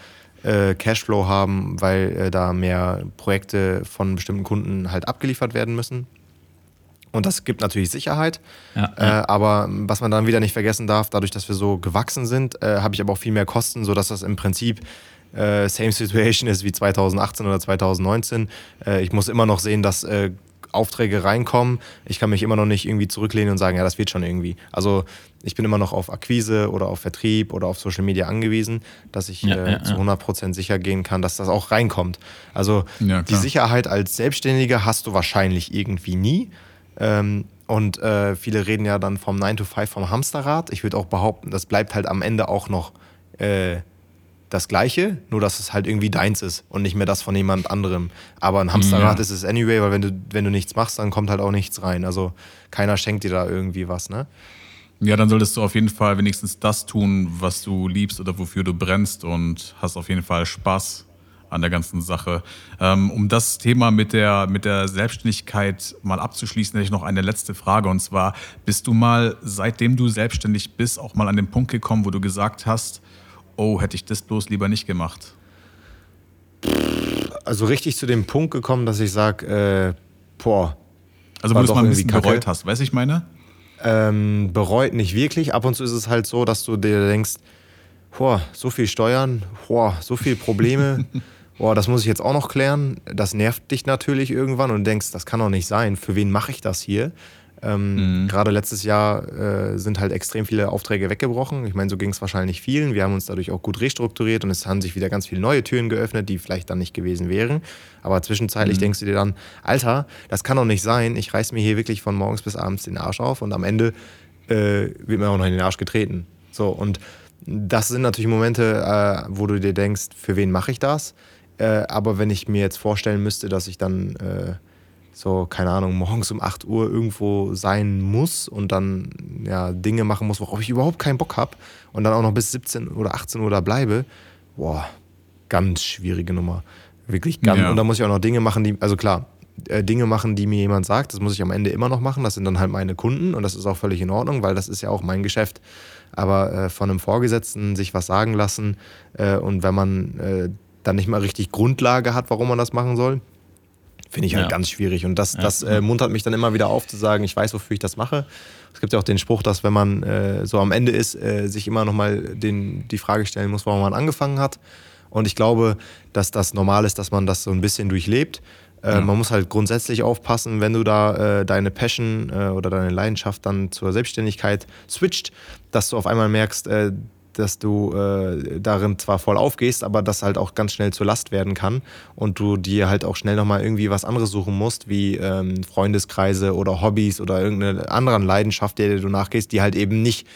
äh, Cashflow haben, weil äh, da mehr Projekte von bestimmten Kunden halt abgeliefert werden müssen. Und das gibt natürlich Sicherheit. Ja, ja. Äh, aber was man dann wieder nicht vergessen darf, dadurch, dass wir so gewachsen sind, äh, habe ich aber auch viel mehr Kosten, sodass das im Prinzip äh, same situation ist wie 2018 oder 2019. Äh, ich muss immer noch sehen, dass äh, Aufträge reinkommen. Ich kann mich immer noch nicht irgendwie zurücklehnen und sagen, ja, das wird schon irgendwie. Also ich bin immer noch auf Akquise oder auf Vertrieb oder auf Social Media angewiesen, dass ich ja, äh, ja, zu 100% sicher gehen kann, dass das auch reinkommt. Also ja, die Sicherheit als Selbstständiger hast du wahrscheinlich irgendwie nie. Ähm, und äh, viele reden ja dann vom 9 to 5 vom Hamsterrad. Ich würde auch behaupten, das bleibt halt am Ende auch noch äh, das Gleiche, nur dass es halt irgendwie deins ist und nicht mehr das von jemand anderem. Aber ein Hamsterrad ja. ist es anyway, weil wenn du, wenn du nichts machst, dann kommt halt auch nichts rein. Also keiner schenkt dir da irgendwie was, ne?
Ja, dann solltest du auf jeden Fall wenigstens das tun, was du liebst oder wofür du brennst und hast auf jeden Fall Spaß an der ganzen Sache. Ähm, um das Thema mit der, mit der Selbstständigkeit mal abzuschließen, hätte ich noch eine letzte Frage. Und zwar, bist du mal, seitdem du selbstständig bist, auch mal an den Punkt gekommen, wo du gesagt hast, oh, hätte ich das bloß lieber nicht gemacht?
Also richtig zu dem Punkt gekommen, dass ich sage, äh, boah.
Also wo du es mal ein bisschen Kacke. bereut hast, weiß ich meine?
Ähm, bereut nicht wirklich. Ab und zu ist es halt so, dass du dir denkst, boah, so viel Steuern, boah, so viele Probleme, boah, das muss ich jetzt auch noch klären. Das nervt dich natürlich irgendwann und denkst, das kann doch nicht sein. Für wen mache ich das hier? Ähm, mhm. Gerade letztes Jahr äh, sind halt extrem viele Aufträge weggebrochen. Ich meine, so ging es wahrscheinlich vielen. Wir haben uns dadurch auch gut restrukturiert und es haben sich wieder ganz viele neue Türen geöffnet, die vielleicht dann nicht gewesen wären. Aber zwischenzeitlich mhm. denkst du dir dann, Alter, das kann doch nicht sein. Ich reiß mir hier wirklich von morgens bis abends den Arsch auf und am Ende äh, wird mir auch noch in den Arsch getreten. So, und das sind natürlich Momente, äh, wo du dir denkst, für wen mache ich das? Äh, aber wenn ich mir jetzt vorstellen müsste, dass ich dann äh, so, keine Ahnung, morgens um 8 Uhr irgendwo sein muss und dann ja, Dinge machen muss, worauf ich überhaupt keinen Bock habe und dann auch noch bis 17 oder 18 Uhr da bleibe, boah, ganz schwierige Nummer. Wirklich ganz. Ja. Und dann muss ich auch noch Dinge machen, die, also klar, äh, Dinge machen, die mir jemand sagt, das muss ich am Ende immer noch machen. Das sind dann halt meine Kunden und das ist auch völlig in Ordnung, weil das ist ja auch mein Geschäft. Aber äh, von einem Vorgesetzten sich was sagen lassen äh, und wenn man äh, dann nicht mal richtig Grundlage hat, warum man das machen soll, Finde ich halt ja. ganz schwierig. Und das, ja. das äh, muntert mich dann immer wieder auf zu sagen, ich weiß, wofür ich das mache. Es gibt ja auch den Spruch, dass wenn man äh, so am Ende ist, äh, sich immer nochmal die Frage stellen muss, warum man angefangen hat. Und ich glaube, dass das normal ist, dass man das so ein bisschen durchlebt. Äh, ja. Man muss halt grundsätzlich aufpassen, wenn du da äh, deine Passion äh, oder deine Leidenschaft dann zur Selbstständigkeit switcht, dass du auf einmal merkst, äh, dass du äh, darin zwar voll aufgehst, aber das halt auch ganz schnell zur Last werden kann und du dir halt auch schnell nochmal irgendwie was anderes suchen musst, wie ähm, Freundeskreise oder Hobbys oder irgendeine andere Leidenschaft, der du nachgehst, die halt eben nicht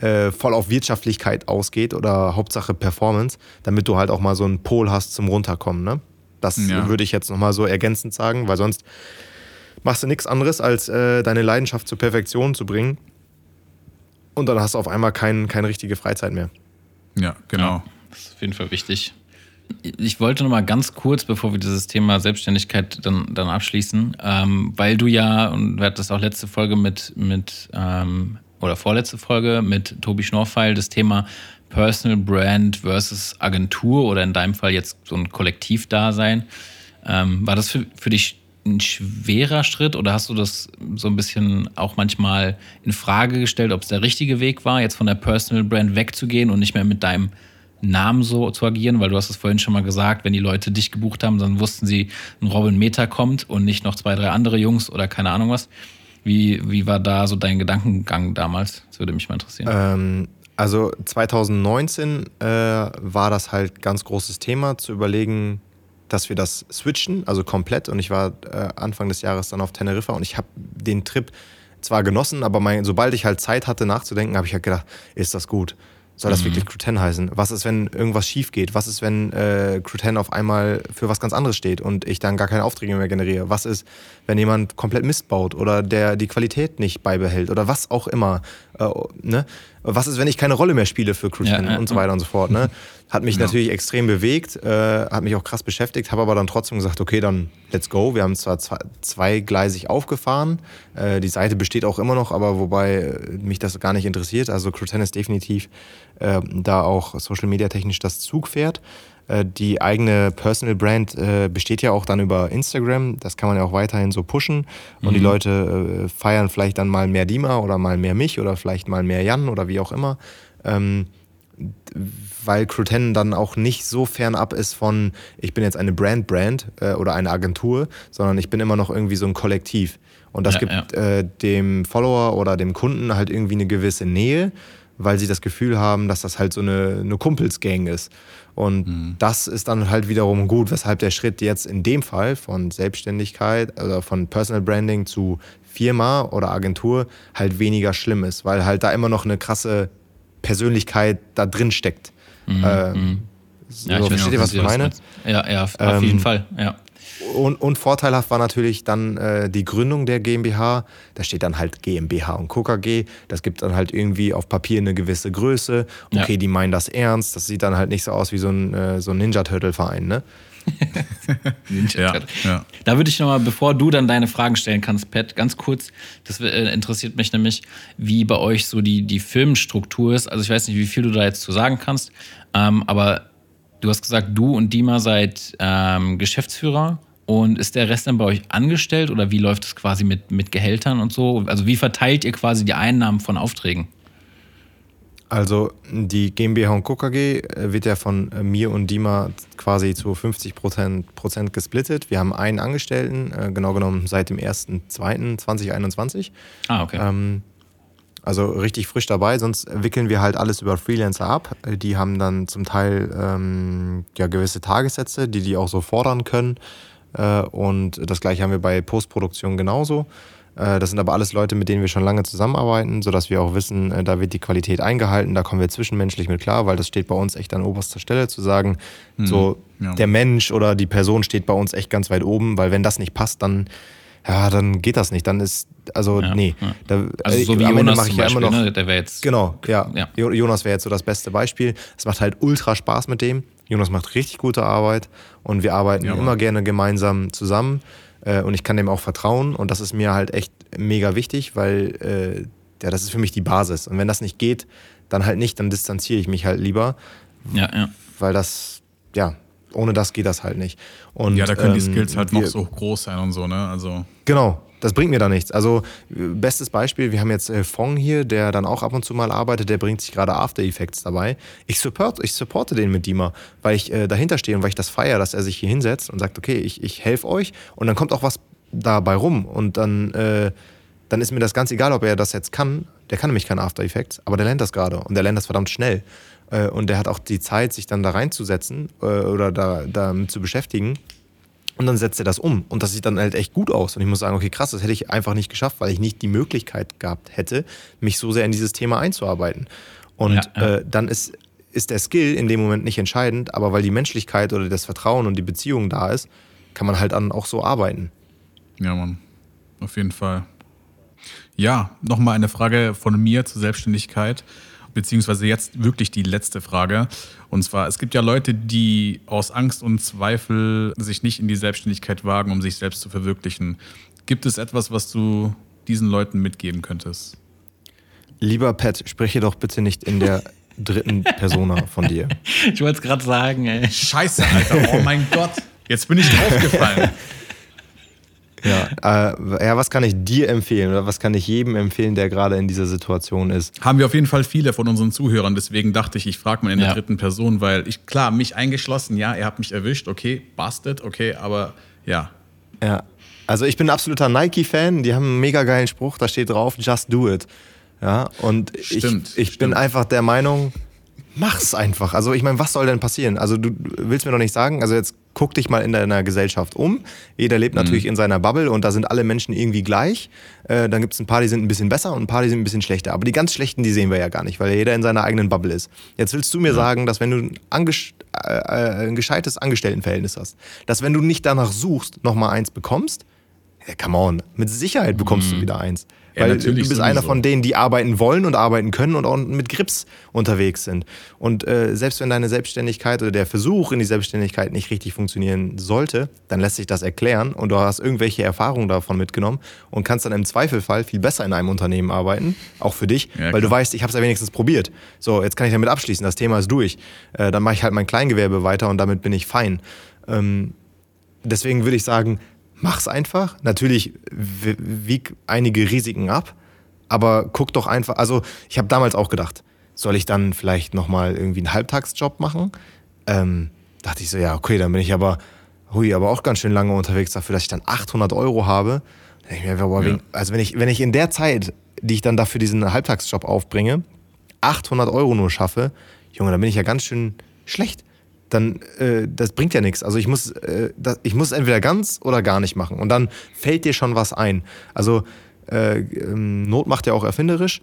äh, voll auf Wirtschaftlichkeit ausgeht oder Hauptsache Performance, damit du halt auch mal so einen Pol hast zum Runterkommen. Ne? Das ja. würde ich jetzt nochmal so ergänzend sagen, weil sonst machst du nichts anderes, als äh, deine Leidenschaft zur Perfektion zu bringen und dann hast du auf einmal kein, keine richtige Freizeit mehr.
Ja, genau. Ja,
das ist auf jeden Fall wichtig. Ich wollte noch mal ganz kurz, bevor wir dieses Thema Selbstständigkeit dann, dann abschließen, ähm, weil du ja, und wir hatten das auch letzte Folge mit, mit ähm, oder vorletzte Folge mit Tobi Schnorfeil, das Thema Personal Brand versus Agentur oder in deinem Fall jetzt so ein Kollektivdasein. Ähm, war das für, für dich ein schwerer Schritt oder hast du das so ein bisschen auch manchmal in Frage gestellt, ob es der richtige Weg war, jetzt von der Personal Brand wegzugehen und nicht mehr mit deinem Namen so zu agieren, weil du hast es vorhin schon mal gesagt, wenn die Leute dich gebucht haben, dann wussten sie, ein Robin Meta kommt und nicht noch zwei, drei andere Jungs oder keine Ahnung was. Wie, wie war da so dein Gedankengang damals? Das würde mich mal interessieren.
Ähm, also 2019 äh, war das halt ganz großes Thema, zu überlegen, dass wir das switchen, also komplett. Und ich war äh, Anfang des Jahres dann auf Teneriffa und ich habe den Trip zwar genossen, aber mein, sobald ich halt Zeit hatte nachzudenken, habe ich halt gedacht, ist das gut? Soll das mhm. wirklich Crew 10 heißen? Was ist, wenn irgendwas schief geht? Was ist, wenn äh, Crew 10 auf einmal für was ganz anderes steht und ich dann gar keine Aufträge mehr generiere? Was ist, wenn jemand komplett Mist baut oder der die Qualität nicht beibehält oder was auch immer? Äh, ne? Was ist, wenn ich keine Rolle mehr spiele für Crew 10 ja, und so weiter und so fort? Ne? Hat mich ja. natürlich extrem bewegt, äh, hat mich auch krass beschäftigt, habe aber dann trotzdem gesagt, okay, dann let's go. Wir haben zwar zwei, zweigleisig aufgefahren, äh, die Seite besteht auch immer noch, aber wobei äh, mich das gar nicht interessiert. Also Crew 10 ist definitiv äh, da auch Social Media technisch das Zugpferd. Äh, die eigene Personal Brand äh, besteht ja auch dann über Instagram. Das kann man ja auch weiterhin so pushen. Und mhm. die Leute feiern vielleicht dann mal mehr Dima oder mal mehr mich oder vielleicht mal mehr Jan oder wie auch immer. Ähm, weil Crew 10 dann auch nicht so fernab ist von, ich bin jetzt eine Brand-Brand äh, oder eine Agentur, sondern ich bin immer noch irgendwie so ein Kollektiv. Und das ja, gibt ja. Äh, dem Follower oder dem Kunden halt irgendwie eine gewisse Nähe, weil sie das Gefühl haben, dass das halt so eine, eine Kumpelsgang ist. Und mhm. das ist dann halt wiederum gut, weshalb der Schritt jetzt in dem Fall von Selbstständigkeit oder von Personal Branding zu Firma oder Agentur halt weniger schlimm ist, weil halt da immer noch eine krasse Persönlichkeit da drin steckt. Mhm. Äh,
mhm. so, ja, versteht ihr, was ich meine? Ja, ja, auf ähm, jeden Fall, ja.
Und, und, vorteilhaft war natürlich dann äh, die Gründung der GmbH. Da steht dann halt GmbH und KKG. Das gibt dann halt irgendwie auf Papier eine gewisse Größe. Okay, ja. die meinen das ernst. Das sieht dann halt nicht so aus wie so ein, äh, so ein Ninja-Turtle-Verein, ne?
Ninja ja, ja. Da würde ich nochmal, bevor du dann deine Fragen stellen kannst, Pat, ganz kurz, das äh, interessiert mich nämlich, wie bei euch so die, die Filmstruktur ist. Also ich weiß nicht, wie viel du da jetzt zu sagen kannst, ähm, aber Du hast gesagt, du und Dima seid ähm, Geschäftsführer. Und ist der Rest dann bei euch angestellt oder wie läuft es quasi mit, mit Gehältern und so? Also wie verteilt ihr quasi die Einnahmen von Aufträgen?
Also die GmbH und Co. KG äh, wird ja von äh, mir und Dima quasi zu 50 Prozent gesplittet. Wir haben einen Angestellten, äh, genau genommen seit dem 1.2.2021.
Ah, okay.
Ähm, also richtig frisch dabei, sonst wickeln wir halt alles über Freelancer ab. Die haben dann zum Teil ähm, ja, gewisse Tagessätze, die die auch so fordern können. Äh, und das gleiche haben wir bei Postproduktion genauso. Äh, das sind aber alles Leute, mit denen wir schon lange zusammenarbeiten, sodass wir auch wissen, äh, da wird die Qualität eingehalten, da kommen wir zwischenmenschlich mit klar, weil das steht bei uns echt an oberster Stelle zu sagen, mhm. so ja. der Mensch oder die Person steht bei uns echt ganz weit oben, weil wenn das nicht passt, dann ja, dann geht das nicht. Dann ist, also ja, nee. Ja.
Da, also so wie Jonas mache ich ja immer noch. Ne? Der wäre jetzt.
Genau, ja. ja. Jonas wäre jetzt so das beste Beispiel. Es macht halt ultra Spaß mit dem. Jonas macht richtig gute Arbeit und wir arbeiten immer gerne gemeinsam zusammen. Äh, und ich kann dem auch vertrauen und das ist mir halt echt mega wichtig, weil äh, ja, das ist für mich die Basis. Und wenn das nicht geht, dann halt nicht, dann distanziere ich mich halt lieber.
Ja, ja.
Weil das, ja, ohne das geht das halt nicht. Und,
ja, da können ähm, die Skills halt wir, noch so groß sein und so, ne? Also.
Genau, das bringt mir da nichts. Also, bestes Beispiel, wir haben jetzt äh, Fong hier, der dann auch ab und zu mal arbeitet, der bringt sich gerade After Effects dabei. Ich, support, ich supporte den mit Dima, weil ich äh, dahinter stehe und weil ich das feiere, dass er sich hier hinsetzt und sagt, okay, ich, ich helfe euch und dann kommt auch was dabei rum und dann, äh, dann ist mir das ganz egal, ob er das jetzt kann. Der kann nämlich kein After Effects, aber der lernt das gerade und der lernt das verdammt schnell. Äh, und der hat auch die Zeit, sich dann da reinzusetzen äh, oder da, damit zu beschäftigen. Und dann setzt er das um. Und das sieht dann halt echt gut aus. Und ich muss sagen, okay, krass, das hätte ich einfach nicht geschafft, weil ich nicht die Möglichkeit gehabt hätte, mich so sehr in dieses Thema einzuarbeiten. Und ja, ja. Äh, dann ist, ist der Skill in dem Moment nicht entscheidend, aber weil die Menschlichkeit oder das Vertrauen und die Beziehung da ist, kann man halt dann auch so arbeiten.
Ja, Mann. Auf jeden Fall. Ja, nochmal eine Frage von mir zur Selbstständigkeit beziehungsweise jetzt wirklich die letzte Frage. Und zwar, es gibt ja Leute, die aus Angst und Zweifel sich nicht in die Selbstständigkeit wagen, um sich selbst zu verwirklichen. Gibt es etwas, was du diesen Leuten mitgeben könntest?
Lieber Pat, spreche doch bitte nicht in der dritten Persona von dir.
Ich wollte es gerade sagen, ey.
Scheiße, Alter. Oh mein Gott. Jetzt bin ich draufgefallen.
Ja, äh, ja, was kann ich dir empfehlen oder was kann ich jedem empfehlen, der gerade in dieser Situation ist?
Haben wir auf jeden Fall viele von unseren Zuhörern, deswegen dachte ich, ich frage mal in der ja. dritten Person, weil ich, klar, mich eingeschlossen, ja, ihr habt mich erwischt, okay, busted, okay, aber ja.
Ja, also ich bin ein absoluter Nike-Fan, die haben einen mega geilen Spruch, da steht drauf, just do it. Ja, und stimmt, ich, ich stimmt. bin einfach der Meinung, mach's einfach. Also ich meine, was soll denn passieren? Also du willst mir doch nicht sagen, also jetzt guck dich mal in deiner Gesellschaft um. Jeder lebt mhm. natürlich in seiner Bubble und da sind alle Menschen irgendwie gleich. Äh, dann gibt es ein paar, die sind ein bisschen besser und ein paar, die sind ein bisschen schlechter. Aber die ganz schlechten, die sehen wir ja gar nicht, weil jeder in seiner eigenen Bubble ist. Jetzt willst du mir ja. sagen, dass wenn du ein, äh, äh, ein gescheites Angestelltenverhältnis hast, dass wenn du nicht danach suchst, nochmal eins bekommst, ja, come on, mit Sicherheit bekommst mhm. du wieder eins. Ja, Weil du bist sowieso. einer von denen, die arbeiten wollen und arbeiten können und auch mit Grips unterwegs sind. Und äh, selbst wenn deine Selbstständigkeit oder der Versuch in die Selbstständigkeit nicht richtig funktionieren sollte, dann lässt sich das erklären und du hast irgendwelche Erfahrungen davon mitgenommen und kannst dann im Zweifelfall viel besser in einem Unternehmen arbeiten, auch für dich, ja, weil du weißt, ich habe es ja wenigstens probiert. So, jetzt kann ich damit abschließen, das Thema ist durch. Äh, dann mache ich halt mein Kleingewerbe weiter und damit bin ich fein. Ähm, deswegen würde ich sagen, mach's einfach. Natürlich wieg einige Risiken ab, aber guck doch einfach. Also, ich habe damals auch gedacht, soll ich dann vielleicht nochmal irgendwie einen Halbtagsjob machen? Ähm, dachte ich so, ja, okay, dann bin ich aber, hui, aber auch ganz schön lange unterwegs dafür, dass ich dann 800 Euro habe. Ich mir, ja. also wenn ich, wenn ich in der Zeit, die ich dann dafür diesen Halbtagsjob aufbringe, 800 Euro nur schaffe, Junge, dann bin ich ja ganz schön schlecht dann äh, das bringt ja nichts. Also ich muss, äh, das, ich muss entweder ganz oder gar nicht machen. Und dann fällt dir schon was ein. Also äh, ähm, Not macht ja auch erfinderisch.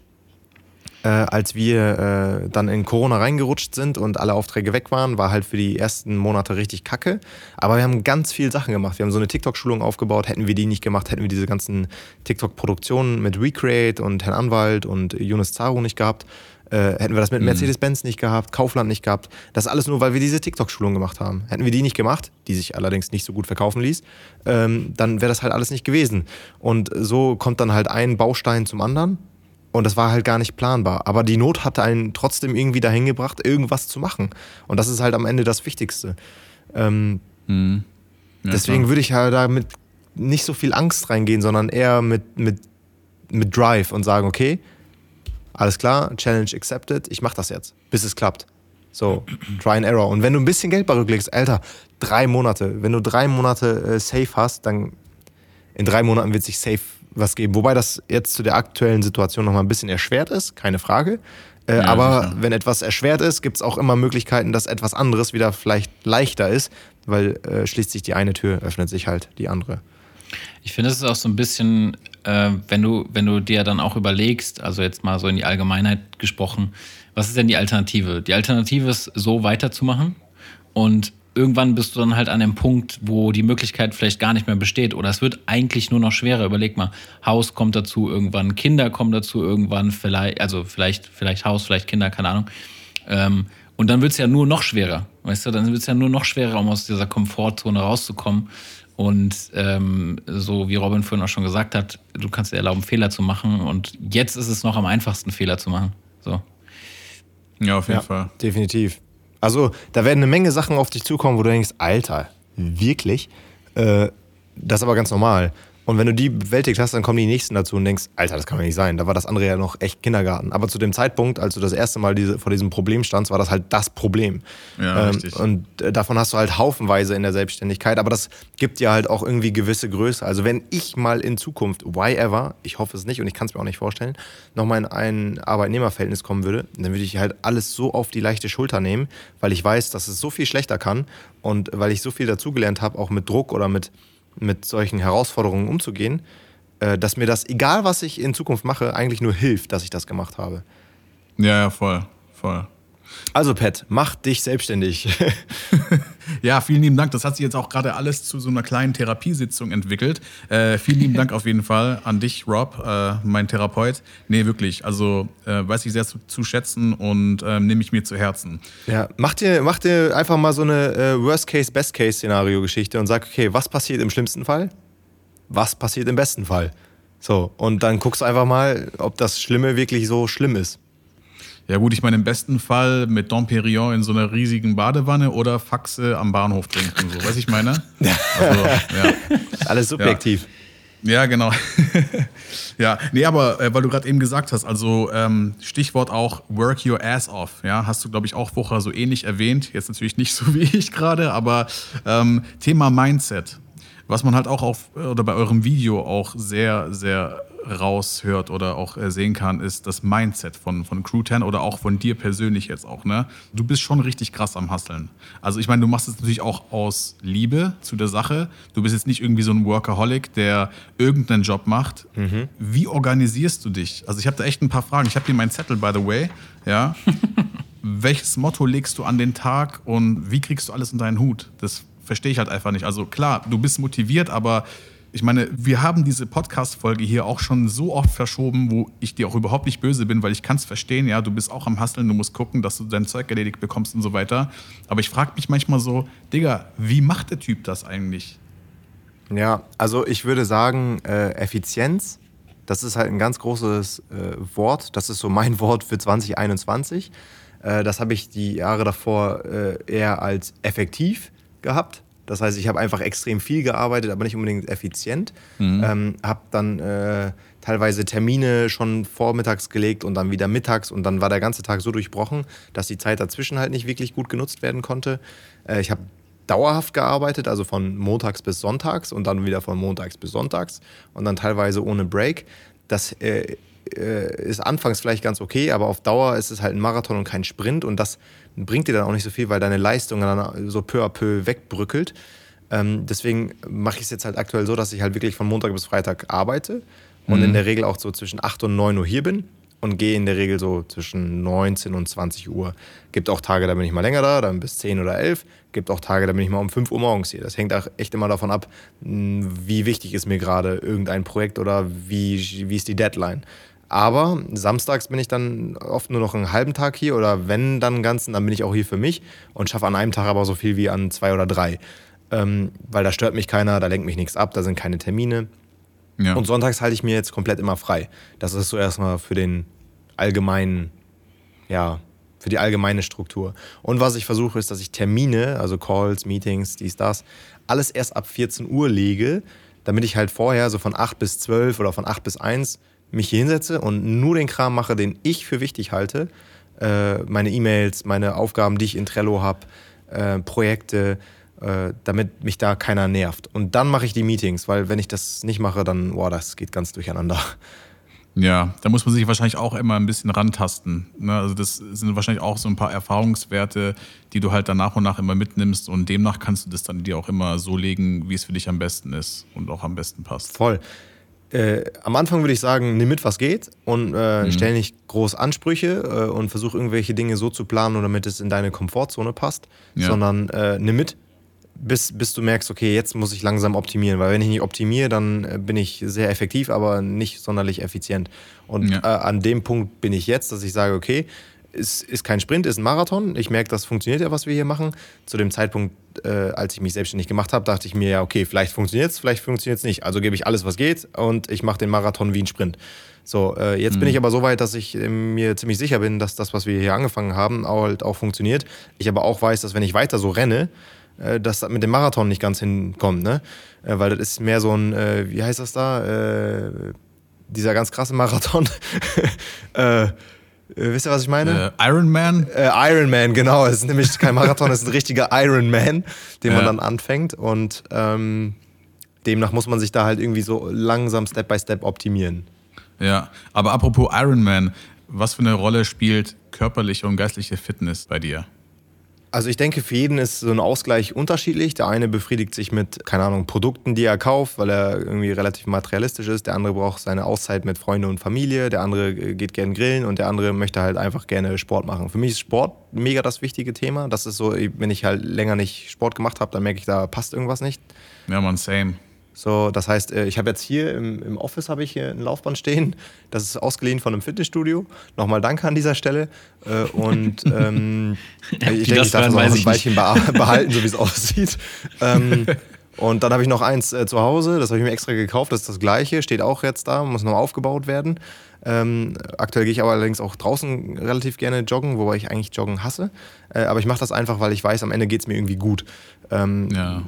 Äh, als wir äh, dann in Corona reingerutscht sind und alle Aufträge weg waren, war halt für die ersten Monate richtig kacke. Aber wir haben ganz viele Sachen gemacht. Wir haben so eine TikTok-Schulung aufgebaut. Hätten wir die nicht gemacht, hätten wir diese ganzen TikTok-Produktionen mit Recreate und Herrn Anwalt und Yunus Zaru nicht gehabt. Äh, hätten wir das mit mhm. Mercedes-Benz nicht gehabt, Kaufland nicht gehabt. Das alles nur, weil wir diese TikTok-Schulung gemacht haben. Hätten wir die nicht gemacht, die sich allerdings nicht so gut verkaufen ließ, ähm, dann wäre das halt alles nicht gewesen. Und so kommt dann halt ein Baustein zum anderen. Und das war halt gar nicht planbar. Aber die Not hatte einen trotzdem irgendwie dahin gebracht, irgendwas zu machen. Und das ist halt am Ende das Wichtigste. Ähm, mhm. ja, deswegen klar. würde ich halt da mit nicht so viel Angst reingehen, sondern eher mit, mit, mit Drive und sagen, okay, alles klar, Challenge accepted, ich mach das jetzt, bis es klappt. So, try and error. Und wenn du ein bisschen Geld bei rücklegst, Alter, drei Monate, wenn du drei Monate äh, safe hast, dann in drei Monaten wird sich safe was geben. Wobei das jetzt zu der aktuellen Situation nochmal ein bisschen erschwert ist, keine Frage. Äh,
Ja,
aber
sicher.
wenn etwas erschwert ist, gibt es auch immer Möglichkeiten, dass etwas anderes wieder vielleicht leichter ist, weil äh, schließt sich die eine Tür, öffnet sich halt die andere.
Ich finde, es ist auch so ein bisschen, äh, wenn du, wenn du dir dann auch überlegst, also jetzt mal so in die Allgemeinheit gesprochen, was ist denn die Alternative? Die Alternative ist, so weiterzumachen und irgendwann bist du dann halt an dem Punkt, wo die Möglichkeit vielleicht gar nicht mehr besteht oder es wird eigentlich nur noch schwerer. Überleg mal, Haus kommt dazu irgendwann, Kinder kommen dazu irgendwann, vielleicht, also vielleicht, vielleicht Haus, vielleicht Kinder, keine Ahnung. Ähm, und dann wird es ja nur noch schwerer, weißt du, dann wird es ja nur noch schwerer, um aus dieser Komfortzone rauszukommen. Und ähm, so wie Robin vorhin auch schon gesagt hat, du kannst dir erlauben, Fehler zu machen. Und jetzt ist es noch am einfachsten, Fehler zu machen. So.
Ja, auf jeden
Ja,
Fall.
definitiv. Also, da werden eine Menge Sachen auf dich zukommen, wo du denkst, Alter, wirklich? Äh, das ist aber ganz normal. Und wenn du die bewältigt hast, dann kommen die nächsten dazu und denkst, Alter, das kann doch nicht sein. Da war das andere ja noch echt Kindergarten. Aber zu dem Zeitpunkt, als du das erste Mal diese, vor diesem Problem standst, war das halt das Problem.
Ja, richtig.
Und äh, davon hast du halt haufenweise in der Selbstständigkeit. Aber das gibt dir halt auch irgendwie gewisse Größe. Also wenn ich mal in Zukunft, why ever, ich hoffe es nicht und ich kann es mir auch nicht vorstellen, nochmal in ein Arbeitnehmerverhältnis kommen würde, dann würde ich halt alles so auf die leichte Schulter nehmen, weil ich weiß, dass es so viel schlechter kann und weil ich so viel dazugelernt habe, auch mit Druck oder mit, mit solchen Herausforderungen umzugehen, äh, dass mir das, egal was ich in Zukunft mache, eigentlich nur hilft, dass ich das gemacht habe.
Ja, ja, voll. Voll.
Also Pat, mach dich selbstständig.
Ja, vielen lieben Dank. Das hat sich jetzt auch gerade alles zu so einer kleinen Therapiesitzung entwickelt. Äh, vielen lieben Dank auf jeden Fall an dich, Rob, äh, mein Therapeut. Nee, wirklich. Also äh, weiß ich sehr zu, zu schätzen und ähm, nehme ich mir zu Herzen.
Ja, mach dir, mach dir einfach mal so eine äh, Worst-Case, Best-Case-Szenario-Geschichte und sag, okay, was passiert im schlimmsten Fall? Was passiert im besten Fall? So, und dann guckst du einfach mal, ob das Schlimme wirklich so schlimm ist.
Ja gut, ich meine im besten Fall mit Dom Perignon in so einer riesigen Badewanne oder Faxe am Bahnhof trinken. So, weiß ich meine? Also, ja.
Alles subjektiv.
Ja, genau. ja, nee, aber äh, weil du gerade eben gesagt hast, also ähm, Stichwort auch work your ass off, ja, hast du, glaube ich, auch vorher so ähnlich erwähnt. Jetzt natürlich nicht so wie ich gerade, aber ähm, Thema Mindset, was man halt auch auf oder bei eurem Video auch sehr, sehr raushört oder auch äh, sehen kann, ist das Mindset von, von Crew 10 oder auch von dir persönlich jetzt auch, ne? Du bist schon richtig krass am Hasseln. Also ich meine, du machst es natürlich auch aus Liebe zu der Sache. Du bist jetzt nicht irgendwie so ein Workaholic, der irgendeinen Job macht. Wie organisierst du dich? Also ich habe da echt ein paar Fragen. Ich habe hier meinen Zettel, by the way, ja. Welches Motto legst du an den Tag und wie kriegst du alles in deinen Hut? Das verstehe ich halt einfach nicht. Also klar, du bist motiviert, aber ich meine, wir haben diese Podcast-Folge hier auch schon so oft verschoben, wo ich dir auch überhaupt nicht böse bin, weil ich kann es verstehen, ja, du bist auch am Hasseln, du musst gucken, dass du dein Zeug erledigt bekommst und so weiter. Aber ich frage mich manchmal so, Digga, wie macht der Typ das eigentlich?
Ja, also ich würde sagen, äh, Effizienz, das ist halt ein ganz großes äh, Wort. Das ist so mein Wort für 2021. Äh, das habe ich die Jahre davor äh, eher als effektiv gehabt. Das heißt, ich habe einfach extrem viel gearbeitet, aber nicht unbedingt effizient. Ähm, habe dann äh, teilweise Termine schon vormittags gelegt und dann wieder mittags und dann war der ganze Tag so durchbrochen, dass die Zeit dazwischen halt nicht wirklich gut genutzt werden konnte. Äh, ich habe dauerhaft gearbeitet, also von montags bis sonntags und dann wieder von montags bis sonntags und dann teilweise ohne Break. Das äh, äh, ist anfangs vielleicht ganz okay, aber auf Dauer ist es halt ein Marathon und kein Sprint und das bringt dir dann auch nicht so viel, weil deine Leistung dann so peu à peu wegbrückelt. Ähm, deswegen mache ich es jetzt halt aktuell so, dass ich halt wirklich von Montag bis Freitag arbeite und in der Regel auch so zwischen 8 und 9 Uhr hier bin und gehe in der Regel so zwischen 19 und 20 Uhr. Gibt auch Tage, da bin ich mal länger da, dann bis 10 oder 11. Gibt auch Tage, da bin ich mal um 5 Uhr morgens hier. Das hängt auch echt immer davon ab, mh, wie wichtig ist mir gerade irgendein Projekt oder wie, wie ist die Deadline. Aber samstags bin ich dann oft nur noch einen halben Tag hier oder wenn dann einen ganzen, dann bin ich auch hier für mich und schaffe an einem Tag aber so viel wie an zwei oder drei. Ähm, weil da stört mich keiner, da lenkt mich nichts ab, da sind keine Termine.
Ja.
Und sonntags halte ich mir jetzt komplett immer frei. Das ist so erstmal für den allgemeinen, ja, für die allgemeine Struktur. Und was ich versuche, ist, dass ich Termine, also Calls, Meetings, dies, das, alles erst ab 14 Uhr lege, damit ich halt vorher so von 8 bis 12 oder von 8 bis 1 mich hier hinsetze und nur den Kram mache, den ich für wichtig halte. Äh, meine E-Mails, meine Aufgaben, die ich in Trello habe, äh, Projekte, äh, damit mich da keiner nervt. Und dann mache ich die Meetings, weil wenn ich das nicht mache, dann, boah, das geht ganz durcheinander.
Ja, da muss man sich wahrscheinlich auch immer ein bisschen rantasten. Ne? Also das sind wahrscheinlich auch so ein paar Erfahrungswerte, die du halt dann nach und nach immer mitnimmst und demnach kannst du das dann dir auch immer so legen, wie es für dich am besten ist und auch am besten passt.
Voll. Äh, am Anfang würde ich sagen, nimm mit, was geht und äh, mhm. stell nicht groß Ansprüche äh, und versuch irgendwelche Dinge so zu planen, damit es in deine Komfortzone passt, ja. sondern äh, nimm mit, bis, bis du merkst, okay, jetzt muss ich langsam optimieren, weil wenn ich nicht optimiere, dann äh, bin ich sehr effektiv, aber nicht sonderlich effizient. Und ja. äh, an dem Punkt bin ich jetzt, dass ich sage, okay, es ist kein Sprint, ist ein Marathon. Ich merke, das funktioniert ja, was wir hier machen. Zu dem Zeitpunkt, äh, als ich mich selbstständig gemacht habe, dachte ich mir ja, okay, vielleicht funktioniert es, vielleicht funktioniert es nicht. Also gebe ich alles, was geht und ich mache den Marathon wie ein Sprint. So, äh, jetzt mhm. bin ich aber so weit, dass ich äh, mir ziemlich sicher bin, dass das, was wir hier angefangen haben, auch, halt auch funktioniert. Ich aber auch weiß, dass wenn ich weiter so renne, äh, dass das mit dem Marathon nicht ganz hinkommt, ne? Äh, weil das ist mehr so ein, wie heißt das da? Dieser ganz krasse Marathon. äh, Wisst ihr, was ich meine?
Äh, Iron Man?
Äh, Iron Man, genau. Es ist nämlich kein Marathon, es ist ein richtiger Iron Man, den ja. man dann anfängt. Und ähm, demnach muss man sich da halt irgendwie so langsam Step by Step optimieren.
Ja, aber apropos Iron Man, was für eine Rolle spielt körperliche und geistliche Fitness bei dir?
Also ich denke, für jeden ist so ein Ausgleich unterschiedlich. Der eine befriedigt sich mit, keine Ahnung, Produkten, die er kauft, weil er irgendwie relativ materialistisch ist. Der andere braucht seine Auszeit mit Freunden und Familie. Der andere geht gerne grillen und der andere möchte halt einfach gerne Sport machen. Für mich ist Sport mega das wichtige Thema. Das ist so, wenn ich halt länger nicht Sport gemacht habe, dann merke ich, da passt irgendwas nicht.
Ja, man, same.
So, das heißt, äh, ich habe jetzt hier im, im Office habe ich hier ein Laufband stehen. Das ist ausgeliehen von einem Fitnessstudio. Nochmal danke an dieser Stelle. Äh, und ähm, ich denke, ich darf das auch ein Weilchen behalten, so wie es aussieht. Ähm, und dann habe ich noch eins äh, zu Hause, das habe ich mir extra gekauft, das ist das gleiche, steht auch jetzt da, muss noch aufgebaut werden. Ähm, aktuell gehe ich aber allerdings auch draußen relativ gerne joggen, wobei ich eigentlich Joggen hasse. Äh, aber ich mache das einfach, weil ich weiß, am Ende geht es mir irgendwie gut. Ähm, ja.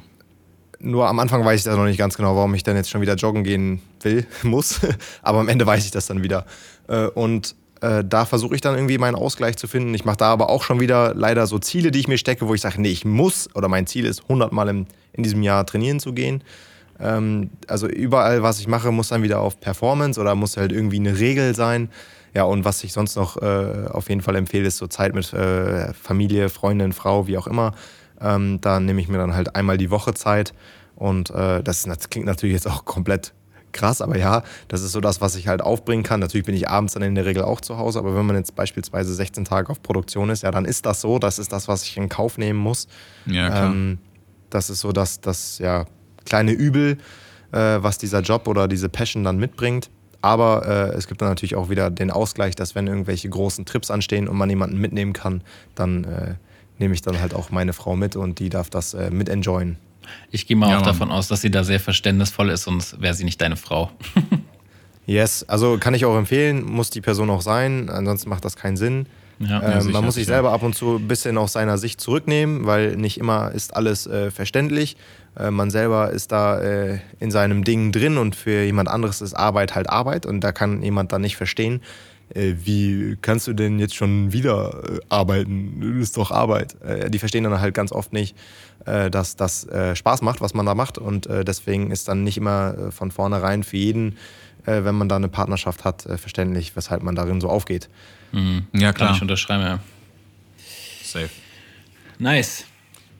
Nur am Anfang weiß ich das noch nicht ganz genau, warum ich dann jetzt schon wieder joggen gehen will, muss. Aber am Ende weiß ich das dann wieder. Äh, und äh, da versuche ich dann irgendwie meinen Ausgleich zu finden. Ich mache da aber auch schon wieder leider so Ziele, die ich mir stecke, wo ich sage, nee, ich muss oder mein Ziel ist, 100 Mal in diesem Jahr trainieren zu gehen. Ähm, also überall, was ich mache, muss dann wieder auf Performance oder muss halt irgendwie eine Regel sein. Ja, und was ich sonst noch äh, auf jeden Fall empfehle, ist so Zeit mit Familie, Freundin, Frau, wie auch immer ähm, da nehme ich mir dann halt einmal die Woche Zeit. Und äh, das, das klingt natürlich jetzt auch komplett krass, aber ja, das ist so das, was ich halt aufbringen kann. Natürlich bin ich abends dann in der Regel auch zu Hause, aber wenn man jetzt beispielsweise 16 Tage auf Produktion ist, ja, dann ist das so. Das ist das, was ich in Kauf nehmen muss. Ja, klar. Ähm, das ist so das, das ja, kleine Übel, äh, was dieser Job oder diese Passion dann mitbringt. Aber äh, es gibt dann natürlich auch wieder den Ausgleich, dass wenn irgendwelche großen Trips anstehen und man jemanden mitnehmen kann, dann äh, nehme ich dann halt auch meine Frau mit und die darf das äh, mit enjoyen.
Ich gehe mal ja, auch davon aus, dass sie da sehr verständnisvoll ist, sonst wäre sie nicht deine Frau.
yes, also kann ich auch empfehlen, muss die Person auch sein, ansonsten macht das keinen Sinn. Ja, ähm, sicher, man muss sich selber ab und zu ein bisschen aus seiner Sicht zurücknehmen, weil nicht immer ist alles äh, verständlich. Äh, man selber ist da äh, in seinem Ding drin und für jemand anderes ist Arbeit halt Arbeit und da kann jemand dann nicht verstehen, äh, wie kannst du denn jetzt schon wieder äh, arbeiten? Das ist doch Arbeit. Äh, die verstehen dann halt ganz oft nicht, äh, dass das äh, Spaß macht, was man da macht. Und äh, deswegen ist dann nicht immer von vornherein für jeden, wenn man da eine Partnerschaft hat, verständlich, weshalb man darin so aufgeht.
Mhm. Ja, klar. Kann ich unterschreiben, ja.
Safe.
Nice.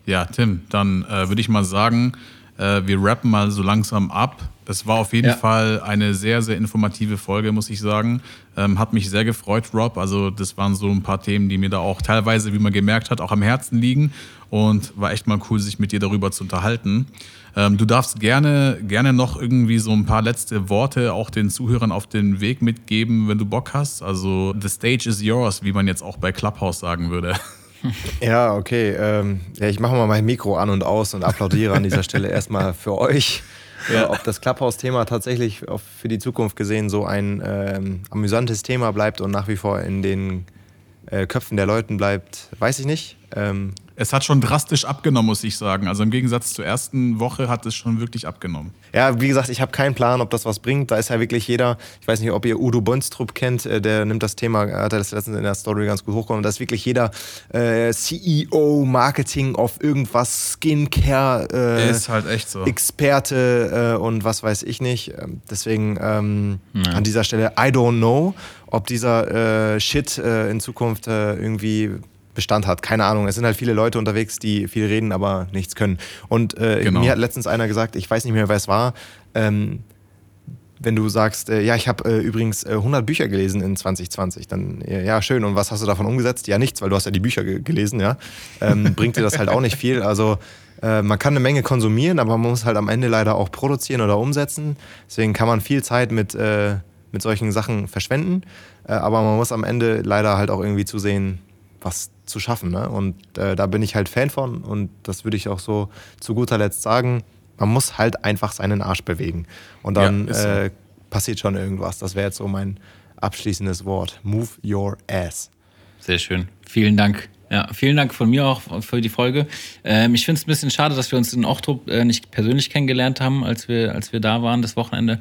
Ja, Tim, dann würde ich mal sagen, wir rappen mal so langsam ab. Das war auf jeden ja. Fall eine sehr, sehr informative Folge, muss ich sagen. Ähm, hat mich sehr gefreut, Rob. Also das waren so ein paar Themen, die mir da auch teilweise, wie man gemerkt hat, auch am Herzen liegen. Und war echt mal cool, sich mit dir darüber zu unterhalten. Ähm, du darfst gerne, gerne noch irgendwie so ein paar letzte Worte auch den Zuhörern auf den Weg mitgeben, wenn du Bock hast. Also the stage is yours, wie man jetzt auch bei Clubhouse sagen würde.
Ja, okay. Ähm, ja, ich mache mal mein Mikro an und aus und applaudiere an dieser Stelle erstmal für euch ja. ob das Clubhouse-Thema tatsächlich für die Zukunft gesehen so ein ähm, amüsantes Thema bleibt und nach wie vor in den äh, Köpfen der Leuten bleibt, weiß ich nicht. Ähm,
Es hat schon drastisch abgenommen, muss ich sagen. Also im Gegensatz zur ersten Woche hat es schon wirklich abgenommen.
Ja, wie gesagt, ich habe keinen Plan, ob das was bringt. Da ist ja wirklich jeder, ich weiß nicht, ob ihr Udo Bonstrup kennt, äh, der nimmt das Thema, hat er das letztens in der Story ganz gut hochgekommen. Da ist wirklich jeder äh, CEO, Marketing auf irgendwas, Skincare, äh,
Ist halt echt so.
Experte äh, und was weiß ich nicht. Ähm, Deswegen ähm, an dieser Stelle, I don't know, ob dieser äh, Shit äh, in Zukunft irgendwie Bestand hat. Keine Ahnung. Es sind halt viele Leute unterwegs, die viel reden, aber nichts können. Und äh,
Genau.
mir hat letztens einer gesagt, ich weiß nicht mehr, wer es war, ähm, wenn du sagst, äh, ja, ich habe äh, übrigens äh, 100 Bücher gelesen in 2020, dann äh, ja, schön. Und was hast du davon umgesetzt? Ja, nichts, weil du hast ja die Bücher ge gelesen, ja. Ähm, bringt dir das halt auch nicht viel. Also äh, man kann eine Menge konsumieren, aber man muss halt am Ende leider auch produzieren oder umsetzen. Deswegen kann man viel Zeit mit, äh, mit solchen Sachen verschwenden. Aber man muss am Ende leider halt auch irgendwie zusehen, was zu schaffen. Ne? Und äh, da bin ich halt Fan von und das würde ich auch so zu guter Letzt sagen. Man muss halt einfach seinen Arsch bewegen. Und dann
Ja, so.
äh, passiert schon irgendwas. Das wäre jetzt so mein abschließendes Wort. Move your ass.
Sehr schön. Vielen Dank. Ja, vielen Dank von mir auch für die Folge. Ähm, ich finde es ein bisschen schade, dass wir uns in Ochtrup äh, nicht persönlich kennengelernt haben, als wir, als wir da waren, das Wochenende.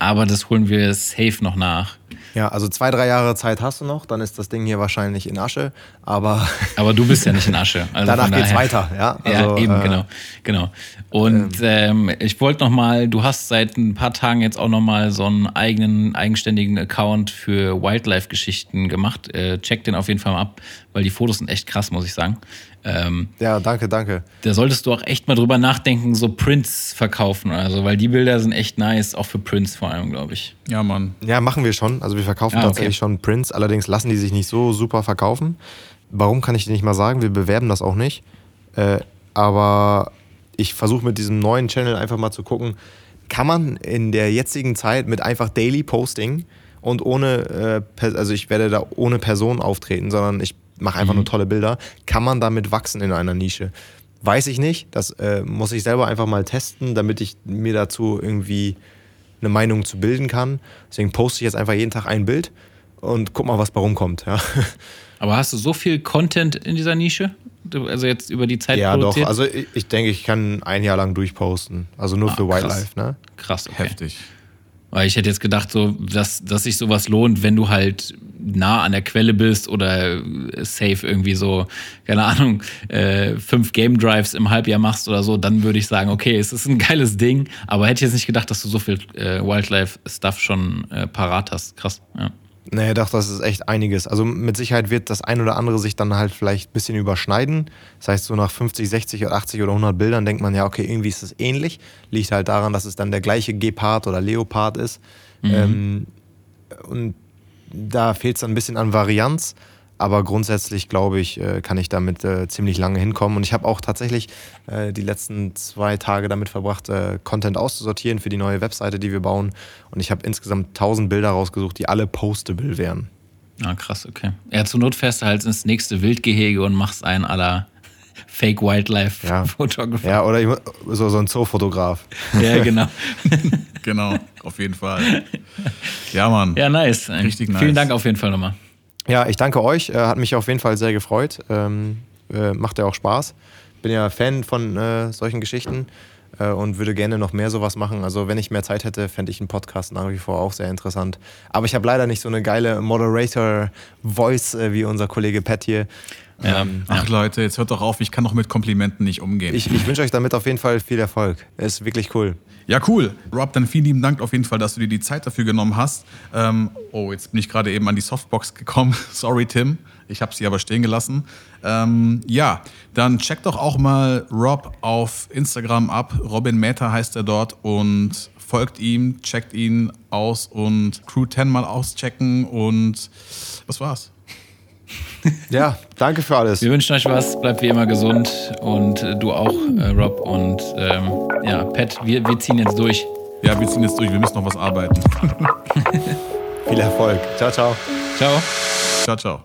Aber das holen wir safe noch nach.
Ja, also zwei, drei Jahre Zeit hast du noch, dann ist das Ding hier wahrscheinlich in Asche. Aber
Aber du bist ja nicht in Asche. Also
danach geht's
daher-
weiter. Ja,
ja,
Also,
eben,
äh,
genau, genau. Und ähm, ich wollte noch mal, du hast seit ein paar Tagen jetzt auch noch mal so einen eigenen, eigenständigen Account für Wildlife-Geschichten gemacht. Äh, check den auf jeden Fall mal ab, weil die Fotos sind echt krass, muss ich sagen. Ähm,
Ja, danke, danke.
da solltest du auch echt mal drüber nachdenken, so Prints verkaufen oder so, weil die Bilder sind echt nice, auch für Prints vor allem, glaube ich.
Ja, Mann.
Ja, machen wir schon. Also wir verkaufen
Ah, okay.
tatsächlich schon Prints, allerdings lassen die sich nicht so super verkaufen. Warum kann ich dir nicht mal sagen? Wir bewerben das auch nicht. Äh, aber ich versuche mit diesem neuen Channel einfach mal zu gucken, kann man in der jetzigen Zeit mit einfach Daily Posting und ohne, äh, also ich werde da ohne Person auftreten, sondern ich mache einfach nur tolle Bilder, kann man damit wachsen in einer Nische? Weiß ich nicht. Das äh, muss ich selber einfach mal testen, damit ich mir dazu irgendwie eine Meinung zu bilden kann. Deswegen poste ich jetzt einfach jeden Tag ein Bild und guck mal, was bei rumkommt. Ja,
Aber hast du so viel Content in dieser Nische? Also jetzt über die Zeit
ja doch.
produziert?
Also ich, ich denke, ich kann ein Jahr lang durchposten. Also nur
Ah,
für
krass.
Wildlife. Ne?
Krass, okay.
Heftig.
Weil ich hätte jetzt gedacht, so, dass, dass sich sowas lohnt, wenn du halt nah an der Quelle bist oder safe irgendwie so, keine Ahnung, äh, fünf Game Drives im Halbjahr machst oder so, dann würde ich sagen, okay, es ist ein geiles Ding, aber hätte ich jetzt nicht gedacht, dass du so viel äh, Wildlife-Stuff schon äh, parat hast. Krass, ja.
Nee, doch, das ist echt einiges. Also mit Sicherheit wird das ein oder andere sich dann halt vielleicht ein bisschen überschneiden. Das heißt, so nach 50, 60 oder 80 oder 100 Bildern denkt man ja, okay, irgendwie ist es ähnlich. Liegt halt daran, dass es dann der gleiche Gepard oder Leopard ist. Ähm, und da fehlt es dann ein bisschen an Varianz. Aber grundsätzlich, glaube ich, äh, kann ich damit äh, ziemlich lange hinkommen. Und ich habe auch tatsächlich äh, die letzten zwei Tage damit verbracht, äh, Content auszusortieren für die neue Webseite, die wir bauen. Und ich habe insgesamt 1000 Bilder rausgesucht, die alle postable wären.
Ah, krass, okay. Ja, zur Not fährst du halt ins nächste Wildgehege und machst einen aller Fake Wildlife
Ja.
Photographer.
Ja, oder ich, so, so ein Zoofotograf.
ja, genau.
Genau, auf jeden Fall. Ja, Mann.
Ja, nice.
Richtig nice.
Vielen Dank auf jeden Fall nochmal.
Ja, ich danke euch. Äh, hat mich auf jeden Fall sehr gefreut. Ähm, äh, macht ja auch Spaß. Bin ja Fan von äh, solchen Geschichten äh, und würde gerne noch mehr sowas machen. Also wenn ich mehr Zeit hätte, fände ich einen Podcast nach wie vor auch sehr interessant. Aber ich habe leider nicht so eine geile Moderator-Voice äh, wie unser Kollege Pat hier.
Ja,
Ähm,
Ach Leute, jetzt hört doch auf, ich kann doch mit Komplimenten nicht umgehen.
ich ich wünsche euch damit auf jeden Fall viel Erfolg. Ist wirklich cool.
Ja, cool. Rob, dann vielen lieben Dank auf jeden Fall, dass du dir die Zeit dafür genommen hast. Ähm, oh, jetzt bin ich gerade eben an die Softbox gekommen. Sorry, Tim. Ich habe sie aber stehen gelassen. Ähm, ja, dann checkt doch auch mal Rob auf Instagram ab. Robin Meta heißt er dort und folgt ihm, checkt ihn aus und Crew 10 mal auschecken und das war's.
Ja, danke für alles.
Wir wünschen euch was, bleibt wie immer gesund und äh, du auch, äh, Rob. Und ähm, ja, Pat, wir, wir ziehen jetzt durch.
Ja, wir ziehen jetzt durch, wir müssen noch was arbeiten.
Viel Erfolg. Ciao, ciao.
Ciao.
ciao, ciao.